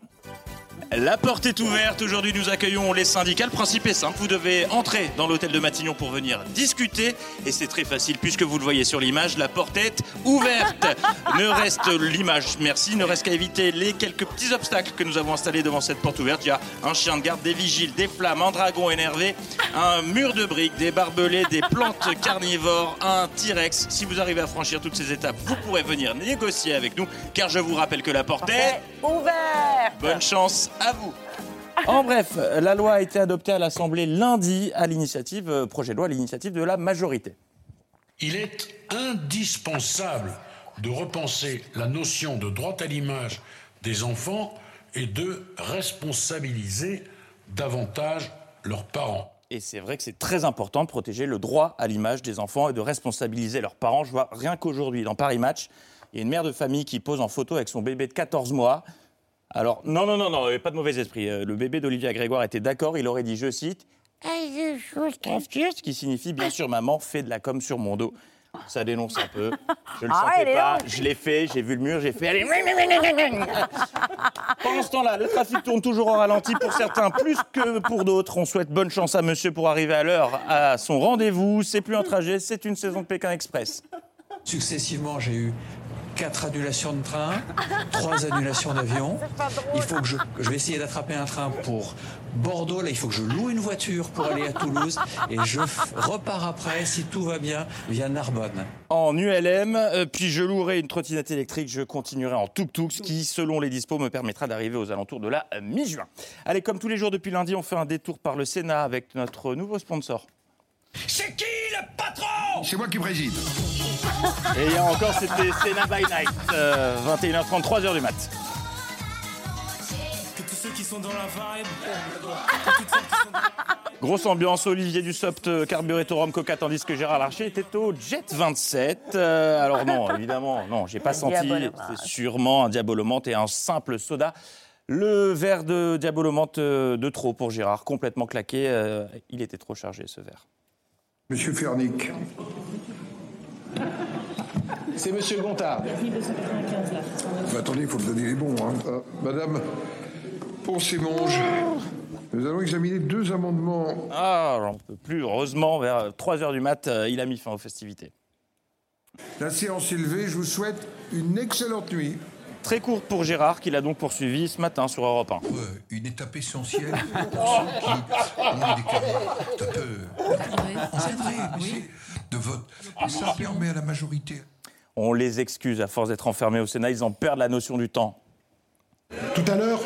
La porte est ouverte. Aujourd'hui, nous accueillons les syndicats. Le principe est simple. Vous devez entrer dans l'hôtel de Matignon pour venir discuter. Et c'est très facile puisque vous le voyez sur l'image. La porte est ouverte. ne reste l'image, merci. Ne reste qu'à éviter les quelques petits obstacles que nous avons installés devant cette porte ouverte. Il y a un chien de garde, des vigiles, des flammes, un dragon énervé, un mur de briques, des barbelés, des plantes carnivores, un T-Rex. Si vous arrivez à franchir toutes ces étapes, vous pourrez venir négocier avec nous. Car je vous rappelle que la porte est... Ouvert Bonne chance à vous. En bref, la loi a été adoptée à l'Assemblée lundi à l'initiative, euh, projet de loi à l'initiative de la majorité. Il est indispensable de repenser la notion de droit à l'image des enfants et de responsabiliser davantage leurs parents. Et c'est vrai que c'est très important de protéger le droit à l'image des enfants et de responsabiliser leurs parents. Je vois rien qu'aujourd'hui, dans Paris Match, il y a une mère de famille qui pose en photo avec son bébé de 14 mois. Alors, non, non, non, non, pas de mauvais esprit. Euh, Le bébé d'Olivia Grégoire était d'accord, il aurait dit, je cite, ce qui signifie bien sûr maman fait de la com sur mon dos. Ça dénonce un peu. Je le Ah, sentais pas. Je l'ai fait. J'ai vu le mur. J'ai fait. Allez. Pendant ce temps-là, le trafic tourne toujours au ralenti pour certains, plus que pour d'autres. On souhaite bonne chance à monsieur pour arriver à l'heure à son rendez-vous. C'est plus un trajet, c'est une saison de Pékin Express. Successivement, j'ai eu quatre annulations de train, trois annulations d'avion. Il faut que je, je vais essayer d'attraper un train pour Bordeaux. Là, il faut que je loue une voiture pour aller à Toulouse et je repars après, si tout va bien, via Narbonne. En ULM, euh, puis je louerai une trottinette électrique, je continuerai en tuk-tuk, ce qui, selon les dispos, me permettra d'arriver aux alentours de la euh, mi-juin. Allez, comme tous les jours depuis lundi, on fait un détour par le Sénat avec notre nouveau sponsor. C'est qui? C'est moi qui préside. Et hier encore, c'était Sénat by Night, euh, 21h30, 3h du mat. Que tous ceux qui sont dans la vibe. Grosse ambiance, Olivier Dussopt euh, carburé rhum coca, tandis que Gérard Larcher était au Jet 27. Euh, alors non, évidemment, non, j'ai pas Un senti, diabolomante. c'est sûrement un diabolomante et un simple soda. Le verre de diabolomante euh, de trop pour Gérard, complètement claqué, euh, il était trop chargé ce verre. Monsieur Fernic. C'est Monsieur Gontard. Attendez, il faut me donner les bons. Hein. Euh, Madame Ponce-et-Monge. Nous allons examiner deux amendements. Ah, j'en peux plus. Heureusement, vers 3h du mat, euh, il a mis fin aux festivités. La séance est levée. Je vous souhaite une excellente nuit. Très courte pour Gérard, qu'il a donc poursuivi ce matin sur Europe 1. Une étape essentielle pour ceux qui ont des carrières peu encadrées, oui, de vote. Et ça permet à la majorité. On les excuse, à force d'être enfermés au Sénat, ils en perdent la notion du temps. Tout à l'heure,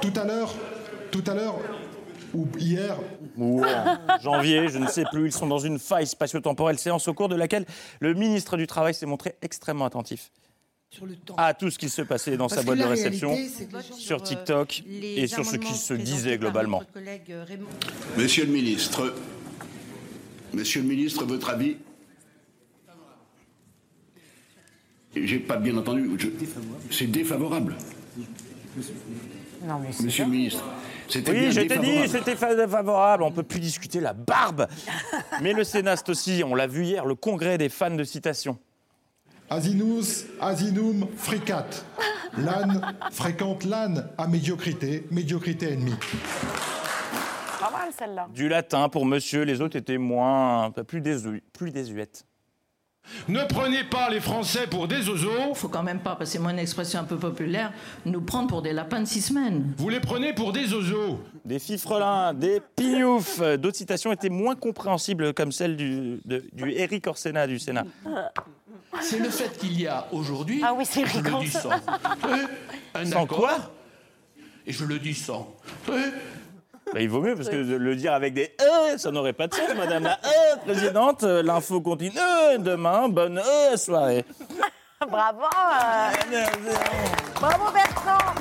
tout à l'heure, tout à l'heure, ou hier. Ou en janvier, je ne sais plus, ils sont dans une faille spatio-temporelle, séance au cours de laquelle le ministre du Travail s'est montré extrêmement attentif à tout ce qui se passait dans Parce sa boîte de réception, réalité, sur TikTok euh, les et sur ce qui se disait globalement. euh, Raymond- Monsieur le ministre, Monsieur le ministre, votre avis? J'ai pas bien entendu. je- C'est défavorable. Non, mais c'est Monsieur le ministre, c'était Oui, bien je t'ai dit, défavorable. c'était fa- favorable. On peut plus discuter la barbe. Mais le Sénat, c'est aussi, on l'a vu hier, le congrès des fans de citation. Asinus, asinum, fricat. L'âne fréquente l'âne à médiocrité, médiocrité ennemie. Pas mal celle-là. Du latin pour monsieur, les autres étaient moins, plus, désu- plus désuètes. Ne prenez pas les Français pour des oiseaux. Faut quand même pas, parce que c'est une expression un peu populaire, nous prendre pour des lapins de six semaines. Vous les prenez pour des oiseaux Des fifrelins, des pignoufs. D'autres citations étaient moins compréhensibles, comme celle du, de- du Eric Orsena du Sénat. C'est le fait qu'il y a aujourd'hui. Ah oui, c'est je le dis sans. euh, un Sans accord, quoi? Et je le dis sans. Bah, il vaut mieux, parce que le dire avec des euh, ça n'aurait pas de sens, madame la euh, présidente. Euh, L'info continue euh, demain. Bonne euh, soirée. Bravo euh. Bravo Bertrand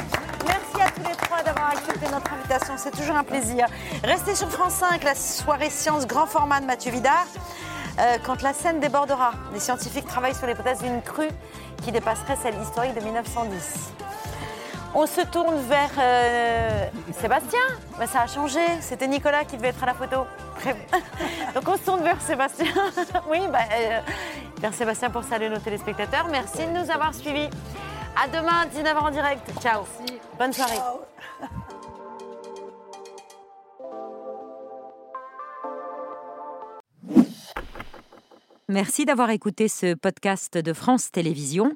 Merci à tous les trois d'avoir accepté notre invitation, c'est toujours un plaisir. Restez sur France 5, la soirée science grand format de Mathieu Vidard. Euh, quand la Seine débordera, les scientifiques travaillent sur l'hypothèse d'une crue qui dépasserait celle historique de 1910. On se tourne vers euh, Sébastien. Bah, ça a changé. C'était Nicolas qui devait être à la photo. Donc on se tourne vers Sébastien. oui, bah, euh, vers Sébastien pour saluer nos téléspectateurs. Merci de nous avoir suivis. À demain, 19h en direct. Ciao. Bonne soirée. Merci d'avoir écouté ce podcast de France Télévisions.